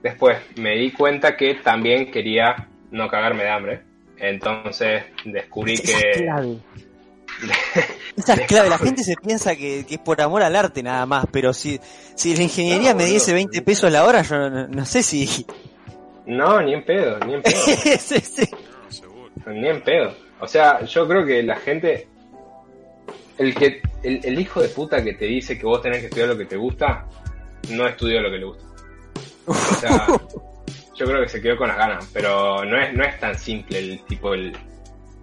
[SPEAKER 3] después me di cuenta que también quería no cagarme de hambre. Entonces descubrí que...
[SPEAKER 2] Esa es clave. La gente se piensa que, que es por amor al arte nada más, pero si, si la ingeniería
[SPEAKER 3] No,
[SPEAKER 2] me diese
[SPEAKER 3] boludo.
[SPEAKER 2] 20 pesos la hora, yo no, no sé si...
[SPEAKER 3] No, ni en pedo, ni en pedo.
[SPEAKER 2] Sí, sí.
[SPEAKER 1] No.
[SPEAKER 3] Ni en pedo. O sea, yo creo que la gente. El que el, el hijo de puta que te dice que vos tenés que estudiar lo que te gusta, no estudió lo que le gusta. O sea, yo creo que se quedó con las ganas, pero no es, no es tan simple el tipo el,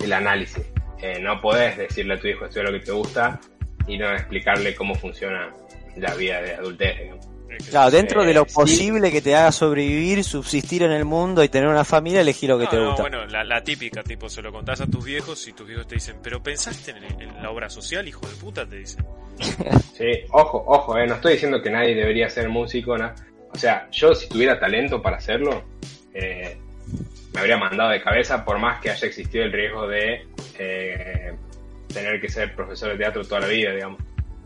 [SPEAKER 3] el análisis. Eh, no podés decirle a tu hijo estudia lo que te gusta y no explicarle cómo funciona la vida de adultez. digamos.
[SPEAKER 1] Es
[SPEAKER 2] Claro, dentro de lo
[SPEAKER 3] Eh, sí.
[SPEAKER 2] posible que te haga sobrevivir, subsistir en el mundo y tener una familia, elegí lo que
[SPEAKER 1] No,
[SPEAKER 2] te
[SPEAKER 1] no,
[SPEAKER 2] gusta.
[SPEAKER 1] bueno, la, la típica, tipo, se lo contás a tus viejos y tus viejos te dicen, pero pensaste en, en la obra social, hijo de puta, te dicen.
[SPEAKER 3] Sí, ojo, ojo, eh, no estoy diciendo que nadie debería ser músico, na- o sea, yo si tuviera talento para hacerlo, eh, me habría mandado de cabeza por más que haya existido el riesgo de eh, tener que ser profesor de teatro toda la vida, digamos.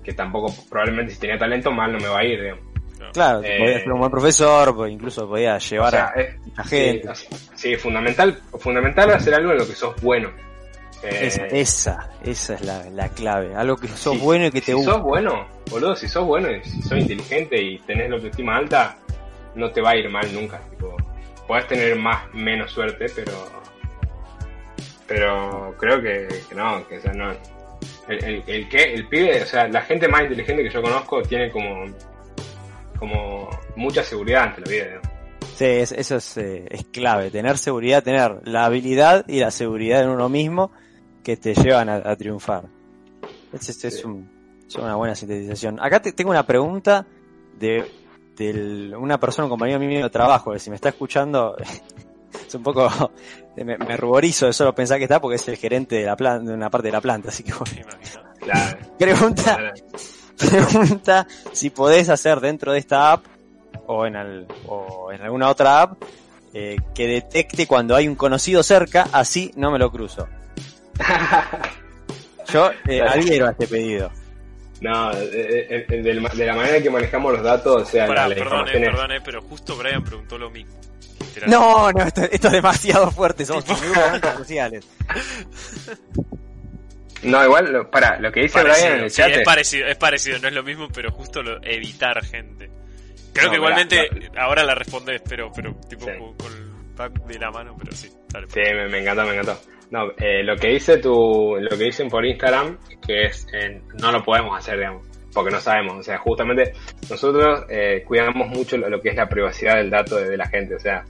[SPEAKER 3] Que tampoco, probablemente si tenía talento, mal no me va a ir, digamos.
[SPEAKER 2] Claro,
[SPEAKER 3] Eh,
[SPEAKER 2] podías ser un buen profesor, pues incluso podías llevar
[SPEAKER 3] O sea,
[SPEAKER 2] a
[SPEAKER 3] es, sí,
[SPEAKER 2] gente.
[SPEAKER 3] así- sí, fundamental, fundamental hacer algo en lo que sos bueno. Eh,
[SPEAKER 2] Esa, esa, esa es la, la clave. Algo que sos
[SPEAKER 3] si-
[SPEAKER 2] bueno y que te
[SPEAKER 3] si
[SPEAKER 2] gusta.
[SPEAKER 3] sos bueno, boludo, si sos bueno y si sos inteligente y tenés la autoestima alta, no te va a ir mal nunca. Tipo, podés tener más, menos suerte, pero. Pero creo que, que no, que o sea, no. El, el, el que, el pibe, o sea, la gente más inteligente que yo conozco tiene como. como mucha seguridad ante la vida, ¿no?
[SPEAKER 2] Sí, es- eso es, eh, es clave. Tener seguridad, tener la habilidad y la seguridad en uno mismo que te llevan a, a triunfar. Es, es, es
[SPEAKER 3] Sí.
[SPEAKER 2] un- es una buena sintetización. Acá te, tengo una pregunta de, del- una persona, un compañero mío de trabajo, que si me está escuchando, es un poco, me, me ruborizo de solo pensar que está porque es el gerente de la plan- de una parte de la planta, así que bueno.
[SPEAKER 3] Claro.
[SPEAKER 2] Pregunta, pregunta si podés hacer dentro de esta app o en, al- o en alguna otra app eh, que detecte cuando hay un conocido cerca, así no me lo cruzo. Yo eh, adhiero a este pedido.
[SPEAKER 3] No, eh, eh, eh, de la manera que manejamos los datos, o sea,
[SPEAKER 1] Pará,
[SPEAKER 3] la, la
[SPEAKER 1] perdón, eh,
[SPEAKER 3] información es-
[SPEAKER 1] perdón, eh, pero justo Brian preguntó lo mismo.
[SPEAKER 2] No, no, esto, esto es demasiado fuerte, somos sociales.
[SPEAKER 3] No, igual, lo- para, lo que dice
[SPEAKER 1] Parecido,
[SPEAKER 3] Brian en el
[SPEAKER 1] sí,
[SPEAKER 3] chat
[SPEAKER 1] es
[SPEAKER 3] es-
[SPEAKER 1] parecido, es parecido, no es lo mismo, pero justo lo, evitar gente. Creo
[SPEAKER 3] No,
[SPEAKER 1] que igualmente ahora la respondes, pero, pero tipo
[SPEAKER 3] Sí.
[SPEAKER 1] con, con el pack de la mano, pero sí, dale.
[SPEAKER 3] Sí, me, me encantó, me encantó. No, eh, lo que dice tu, lo que dicen por Instagram, que es, eh, no lo podemos hacer, digamos, porque no sabemos. O sea, justamente nosotros eh, cuidamos mucho lo, que es la privacidad del dato de, la gente. O sea,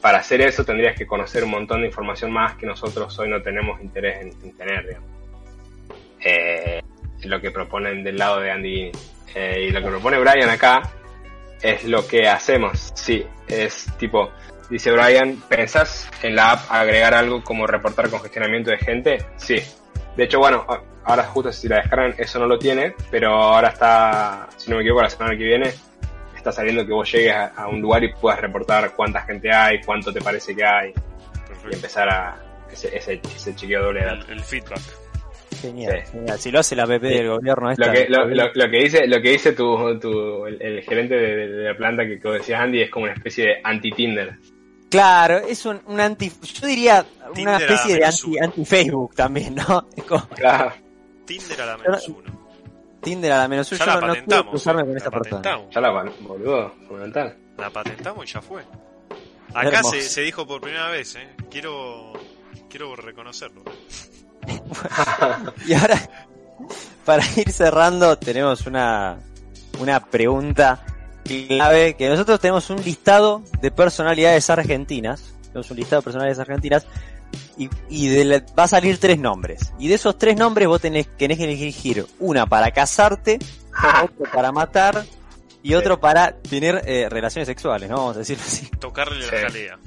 [SPEAKER 3] para hacer eso tendrías que conocer un montón de información más que nosotros hoy no tenemos interés en, en tener, digamos. Eh, lo que proponen del lado de Andy. Eh, y lo que propone Brian acá es lo que hacemos. Sí, es tipo, dice Brian, ¿pensás en la app agregar algo como reportar congestionamiento de gente? Sí. De hecho, bueno, ahora justo si la descargan eso no lo tiene, pero ahora está, si no me equivoco, la semana que viene está saliendo que vos llegues a, a un lugar y puedas reportar cuánta gente hay, cuánto te parece que hay y empezar a ese, ese, ese chequeo doble de datos.
[SPEAKER 1] El, el feedback.
[SPEAKER 2] Genial,
[SPEAKER 3] Sí.
[SPEAKER 2] genial. Si lo hace la PP del gobierno esta,
[SPEAKER 3] Lo que, lo, lo- lo que dice, lo que dice tu, tu el, el gerente de, de- de la planta que, que decías Andy es como una especie de anti-Tinder.
[SPEAKER 2] Claro, es un, un anti, yo diría una
[SPEAKER 1] Tinder
[SPEAKER 2] especie de anti, anti Facebook también, ¿no? Es como
[SPEAKER 3] Claro,
[SPEAKER 1] Tinder a la menos uno.
[SPEAKER 2] Tinder a la menos
[SPEAKER 1] Ya
[SPEAKER 2] uno,
[SPEAKER 1] la
[SPEAKER 2] yo no quiero
[SPEAKER 1] patentamos.
[SPEAKER 2] cruzarme
[SPEAKER 1] eh,
[SPEAKER 2] con
[SPEAKER 1] la
[SPEAKER 2] esta persona.
[SPEAKER 1] patentamos.
[SPEAKER 3] ya la boludo, fundamental.
[SPEAKER 1] La patentamos y ya fue. Acá se dijo por primera vez, ¿eh? Quiero, quiero reconocerlo.
[SPEAKER 2] Y ahora, para ir cerrando, tenemos una, una pregunta clave, que nosotros tenemos un listado de personalidades argentinas, tenemos un listado de personalidades argentinas, y, y de la- va a salir tres nombres. Y de esos tres nombres vos tenés, tenés que elegir una para casarte, otro para matar, y otro para tener eh, relaciones sexuales, ¿no? Vamos a decirlo así.
[SPEAKER 1] Tocarle
[SPEAKER 3] Sí.
[SPEAKER 1] la jalea.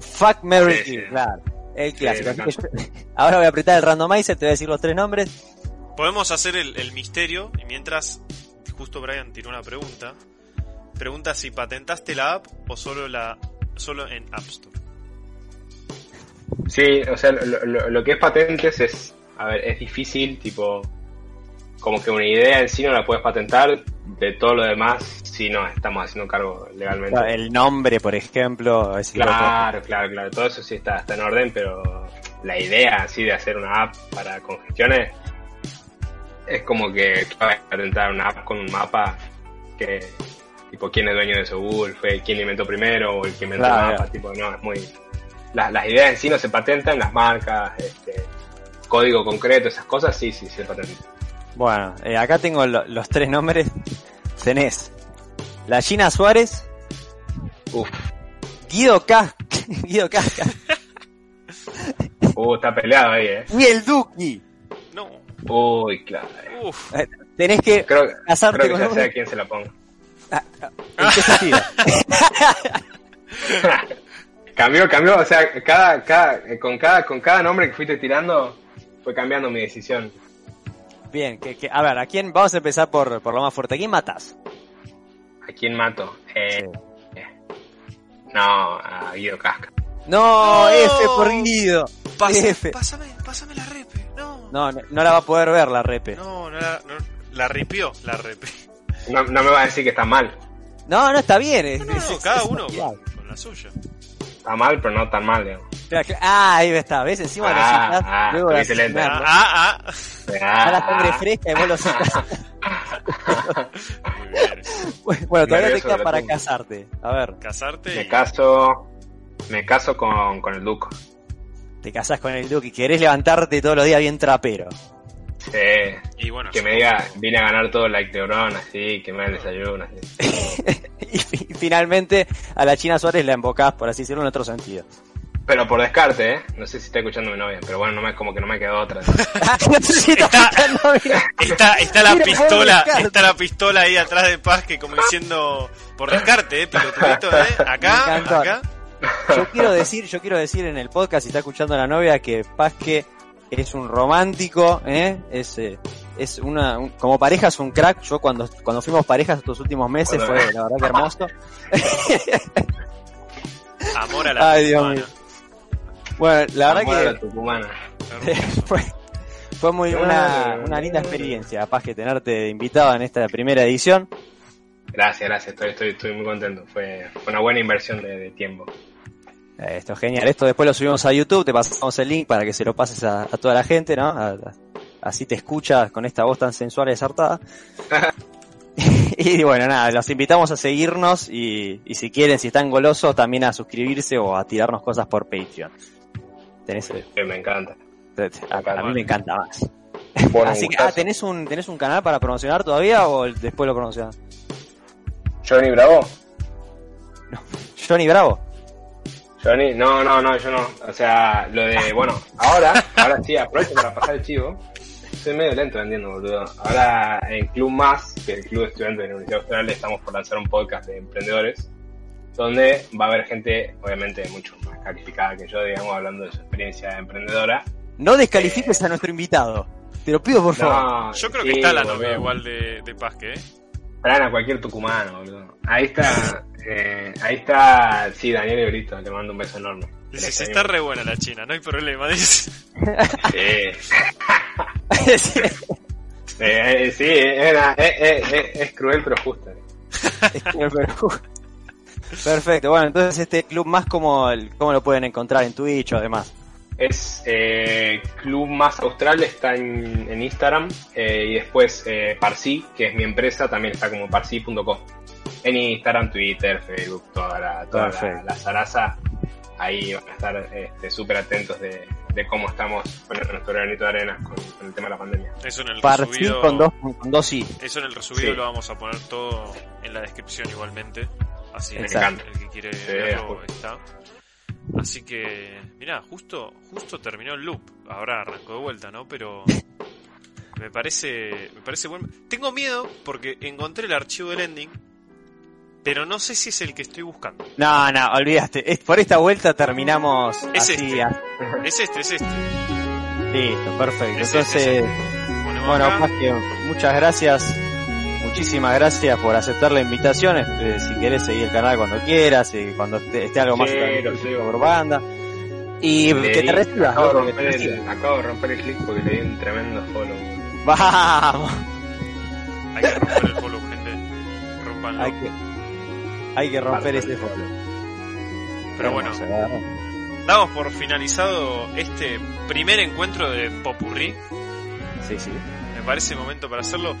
[SPEAKER 2] Fuck Mary
[SPEAKER 3] Sí,
[SPEAKER 2] Kill,
[SPEAKER 3] sí.
[SPEAKER 2] claro. El clásico.
[SPEAKER 3] me
[SPEAKER 2] Así que yo- ahora voy a apretar el randomizer, te voy a decir los tres nombres.
[SPEAKER 1] Podemos hacer el, el misterio y mientras justo Brian tiró una pregunta. Pregunta si patentaste la app o solo la solo en App Store.
[SPEAKER 3] Sí, o sea, lo, lo- lo que es patentes es, a ver, es difícil, tipo, como que una idea en sí no la puedes patentar, de todo lo demás, si no estamos haciendo cargo legalmente.
[SPEAKER 2] El nombre, por ejemplo. cosas.
[SPEAKER 3] Claro, claro, claro, todo eso sí está, está en orden, pero la idea así de hacer una app para congestiones es como que vas a patentar una app con un mapa que, tipo, quién es dueño de Seoul, fue quién inventó primero o el que inventó
[SPEAKER 2] Claro,
[SPEAKER 3] el mapa, tipo, no, es muy... Las, las ideas en sí no se patentan, las marcas, este, código concreto, esas cosas sí, sí se patentan.
[SPEAKER 2] Bueno, eh, acá tengo lo- los tres nombres. Tenés la Gina Suárez,
[SPEAKER 3] Uf,
[SPEAKER 2] Guido Casca, Guido Casca
[SPEAKER 3] uh, está peleado ahí, eh.
[SPEAKER 2] y el Duki.
[SPEAKER 1] No.
[SPEAKER 3] Uy, claro.
[SPEAKER 1] Uf.
[SPEAKER 2] Tenés que
[SPEAKER 3] Creo,
[SPEAKER 2] casarte
[SPEAKER 3] creo que
[SPEAKER 2] con
[SPEAKER 3] ya
[SPEAKER 2] uno.
[SPEAKER 3] sé a quién se la pongo.
[SPEAKER 2] ¿En qué sentido?
[SPEAKER 3] cambió, cambió, o sea, cada, cada, eh, con cada, con cada nombre que fuiste tirando, fue cambiando mi decisión.
[SPEAKER 2] Bien, que, que- a ver, ¿a quién? Vamos a empezar por, por lo más fuerte. ¿A quién matás?
[SPEAKER 3] ¿A quién mato? Eh,
[SPEAKER 2] Sí.
[SPEAKER 3] No, a Guido Casca.
[SPEAKER 2] No,
[SPEAKER 1] No.
[SPEAKER 2] F por Guido.
[SPEAKER 1] Pasa-
[SPEAKER 2] F.
[SPEAKER 1] pásame, pásame la repe. No.
[SPEAKER 2] No, no, no la va a poder ver la repe.
[SPEAKER 1] No, no la, no, la ripió, la repe.
[SPEAKER 3] No, no me va a decir que está mal.
[SPEAKER 2] No, no está bien. es-
[SPEAKER 1] No, no,
[SPEAKER 2] es-
[SPEAKER 1] no,
[SPEAKER 2] es-
[SPEAKER 1] cada
[SPEAKER 2] es
[SPEAKER 1] uno con, con la suya.
[SPEAKER 3] Está mal, pero no tan mal, digamos.
[SPEAKER 2] Ah, ahí está, ¿ves? Encima lo
[SPEAKER 3] Ah, ah,
[SPEAKER 2] luego lo
[SPEAKER 3] tuviste lente.
[SPEAKER 2] asignás,
[SPEAKER 1] Ah, ah,
[SPEAKER 3] Ah,
[SPEAKER 2] Ya la sangre fresca y vos lo citas.
[SPEAKER 1] ah. Muy bien.
[SPEAKER 2] Bueno, todavía te queda para casarte. A ver,
[SPEAKER 1] Casarte
[SPEAKER 3] Me
[SPEAKER 1] y...
[SPEAKER 3] caso. Me caso con, con el Duke.
[SPEAKER 2] te casás con el Duque y querés levantarte todos los días bien trapero.
[SPEAKER 3] Sí.
[SPEAKER 1] y bueno,
[SPEAKER 3] Que me diga, vine a ganar todo like Lebron, así, que me el desayuno, así.
[SPEAKER 2] y, fi- y finalmente a la China Suárez la embocás, por así decirlo, en otro sentido.
[SPEAKER 3] Pero por descarte, ¿eh? No sé si está escuchando mi novia, pero bueno, no me, como que no me quedó otra.
[SPEAKER 2] Está.
[SPEAKER 1] Está, está la
[SPEAKER 2] Mira,
[SPEAKER 1] pistola, está la pistola ahí atrás de Paz que como diciendo por descarte, eh, pelotudito, eh, acá, acá.
[SPEAKER 2] Yo quiero decir, yo quiero decir en el podcast, si está escuchando la novia, que Pasque es un romántico, ¿eh? Es, eh, es una, un- como pareja es un crack. Yo cuando, cuando fuimos parejas estos últimos meses
[SPEAKER 3] Bueno.
[SPEAKER 2] fue la verdad que hermoso.
[SPEAKER 1] Amor a la
[SPEAKER 2] Ay, Dios mío. Bueno, la
[SPEAKER 3] Amor a
[SPEAKER 2] verdad
[SPEAKER 3] la
[SPEAKER 2] que
[SPEAKER 3] tucumana.
[SPEAKER 1] Hermoso.
[SPEAKER 2] fue, fue muy una, una linda experiencia, Paz, que tenerte invitado en esta primera edición.
[SPEAKER 3] Gracias, gracias, estoy, estoy, estoy muy contento. Fue, fue una buena inversión de, de tiempo.
[SPEAKER 2] Eh, Esto es genial. Esto después lo subimos a YouTube, te pasamos el link para que se lo pases a, a toda la gente, ¿no? A- a- así te escuchas con esta voz tan sensual y desartada. y bueno, nada, los invitamos a seguirnos y, y si quieren, si están golosos, también a suscribirse o a tirarnos cosas por Patreon. Tenés,
[SPEAKER 3] Que me encanta.
[SPEAKER 2] a, mí me encanta más.
[SPEAKER 3] Bueno,
[SPEAKER 2] Así que, ah. ¿tenés un, ¿tenés un canal para promocionar todavía o después lo promocionás?
[SPEAKER 3] Johnny Bravo.
[SPEAKER 2] Johnny Bravo.
[SPEAKER 3] Johnny, no, no, no, yo no. O sea, lo de, bueno, ahora, ahora sí, aprovecho para pasar el chivo. Soy medio lento vendiendo, boludo. Ahora en Club Más, que es el Club de Estudiantes de la Universidad Austral, estamos por lanzar un podcast de emprendedores, donde va a haber gente, obviamente, mucho más calificada que yo, digamos, hablando de su experiencia emprendedora.
[SPEAKER 2] No descalifiques a nuestro invitado. Te lo pido por favor.
[SPEAKER 1] Yo creo
[SPEAKER 3] sí,
[SPEAKER 1] que está la novia igual de, de Pasque, eh.
[SPEAKER 3] Traen a cualquier tucumano, boludo. Ahí está, eh, ahí está, sí, Daniel Brito, le mando un beso enorme.
[SPEAKER 1] Dice, está re buena la china, no hay problema, dice.
[SPEAKER 3] Sí.
[SPEAKER 2] Sí.
[SPEAKER 3] Eh, eh, sí, es, eh, eh, eh, es cruel pero justa.
[SPEAKER 2] Perfecto, bueno, entonces este club más como el, cómo lo pueden encontrar en Twitch o además.
[SPEAKER 3] Es eh, Club Más Austral, está en, en Instagram eh, y después eh, Parsi, que es mi empresa, también está como parsi.com. En Instagram, Twitter, Facebook, toda la, toda la, zaraza. Ahí van a estar este, súper atentos de, de cómo estamos poniendo nuestro granito de arena con, con el tema de la pandemia.
[SPEAKER 1] Eso en el
[SPEAKER 2] Parsi
[SPEAKER 1] resubido,
[SPEAKER 2] con dos, con dos i.
[SPEAKER 1] eso en el resubido
[SPEAKER 3] Sí.
[SPEAKER 1] lo vamos a poner todo en la descripción igualmente. Así que el que quiere
[SPEAKER 3] Sí,
[SPEAKER 1] verlo está. Así que, mirá, justo, justo terminó el loop. Ahora arrancó de vuelta, ¿no? Pero me parece, me parece bueno. Tengo miedo porque encontré el archivo del ending, pero no sé si es el que estoy buscando.
[SPEAKER 2] No, no, olvidaste. Es- por esta vuelta terminamos
[SPEAKER 1] Es
[SPEAKER 2] así.
[SPEAKER 1] este.
[SPEAKER 2] a-
[SPEAKER 1] Es este, es este.
[SPEAKER 2] listo, perfecto.
[SPEAKER 1] Es este,
[SPEAKER 2] Entonces,
[SPEAKER 1] Ponemos
[SPEAKER 2] bueno,
[SPEAKER 1] acá.
[SPEAKER 2] más que muchas gracias. Muchísimas gracias por aceptar la invitación. Eh, si querés seguir el canal cuando quieras, eh, cuando esté, esté algo más
[SPEAKER 3] lo sigo.
[SPEAKER 2] por banda. Y
[SPEAKER 3] Le
[SPEAKER 2] que te recibas,
[SPEAKER 3] acabo,
[SPEAKER 2] ¿no?
[SPEAKER 3] de romper el,
[SPEAKER 2] recibas.
[SPEAKER 3] acabo de romper el clic porque le di un tremendo follow.
[SPEAKER 2] Vamos.
[SPEAKER 1] Hay que romper el follow, gente. Rompanlo.
[SPEAKER 2] Hay que, hay que romper ese
[SPEAKER 3] Perfecto.
[SPEAKER 2] follow.
[SPEAKER 1] Pero bueno, damos por finalizado este primer encuentro de Popurrí.
[SPEAKER 2] Sí, sí.
[SPEAKER 1] Me parece momento para hacerlo.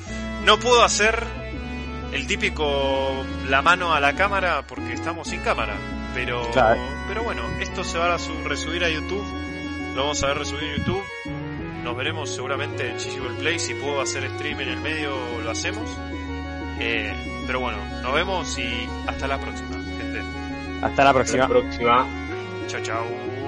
[SPEAKER 1] No puedo hacer el típico la mano a la cámara porque estamos sin cámara. Pero,
[SPEAKER 2] Claro.
[SPEAKER 1] pero bueno, esto se va a su- resubir a YouTube. Lo vamos a ver resubido en YouTube. Nos veremos seguramente en Well Play. Si puedo hacer stream en el medio, lo hacemos. Eh, pero bueno, nos vemos y hasta la próxima, gente.
[SPEAKER 2] Hasta la
[SPEAKER 3] Hasta
[SPEAKER 2] próxima.
[SPEAKER 3] la próxima.
[SPEAKER 1] Chao, chao.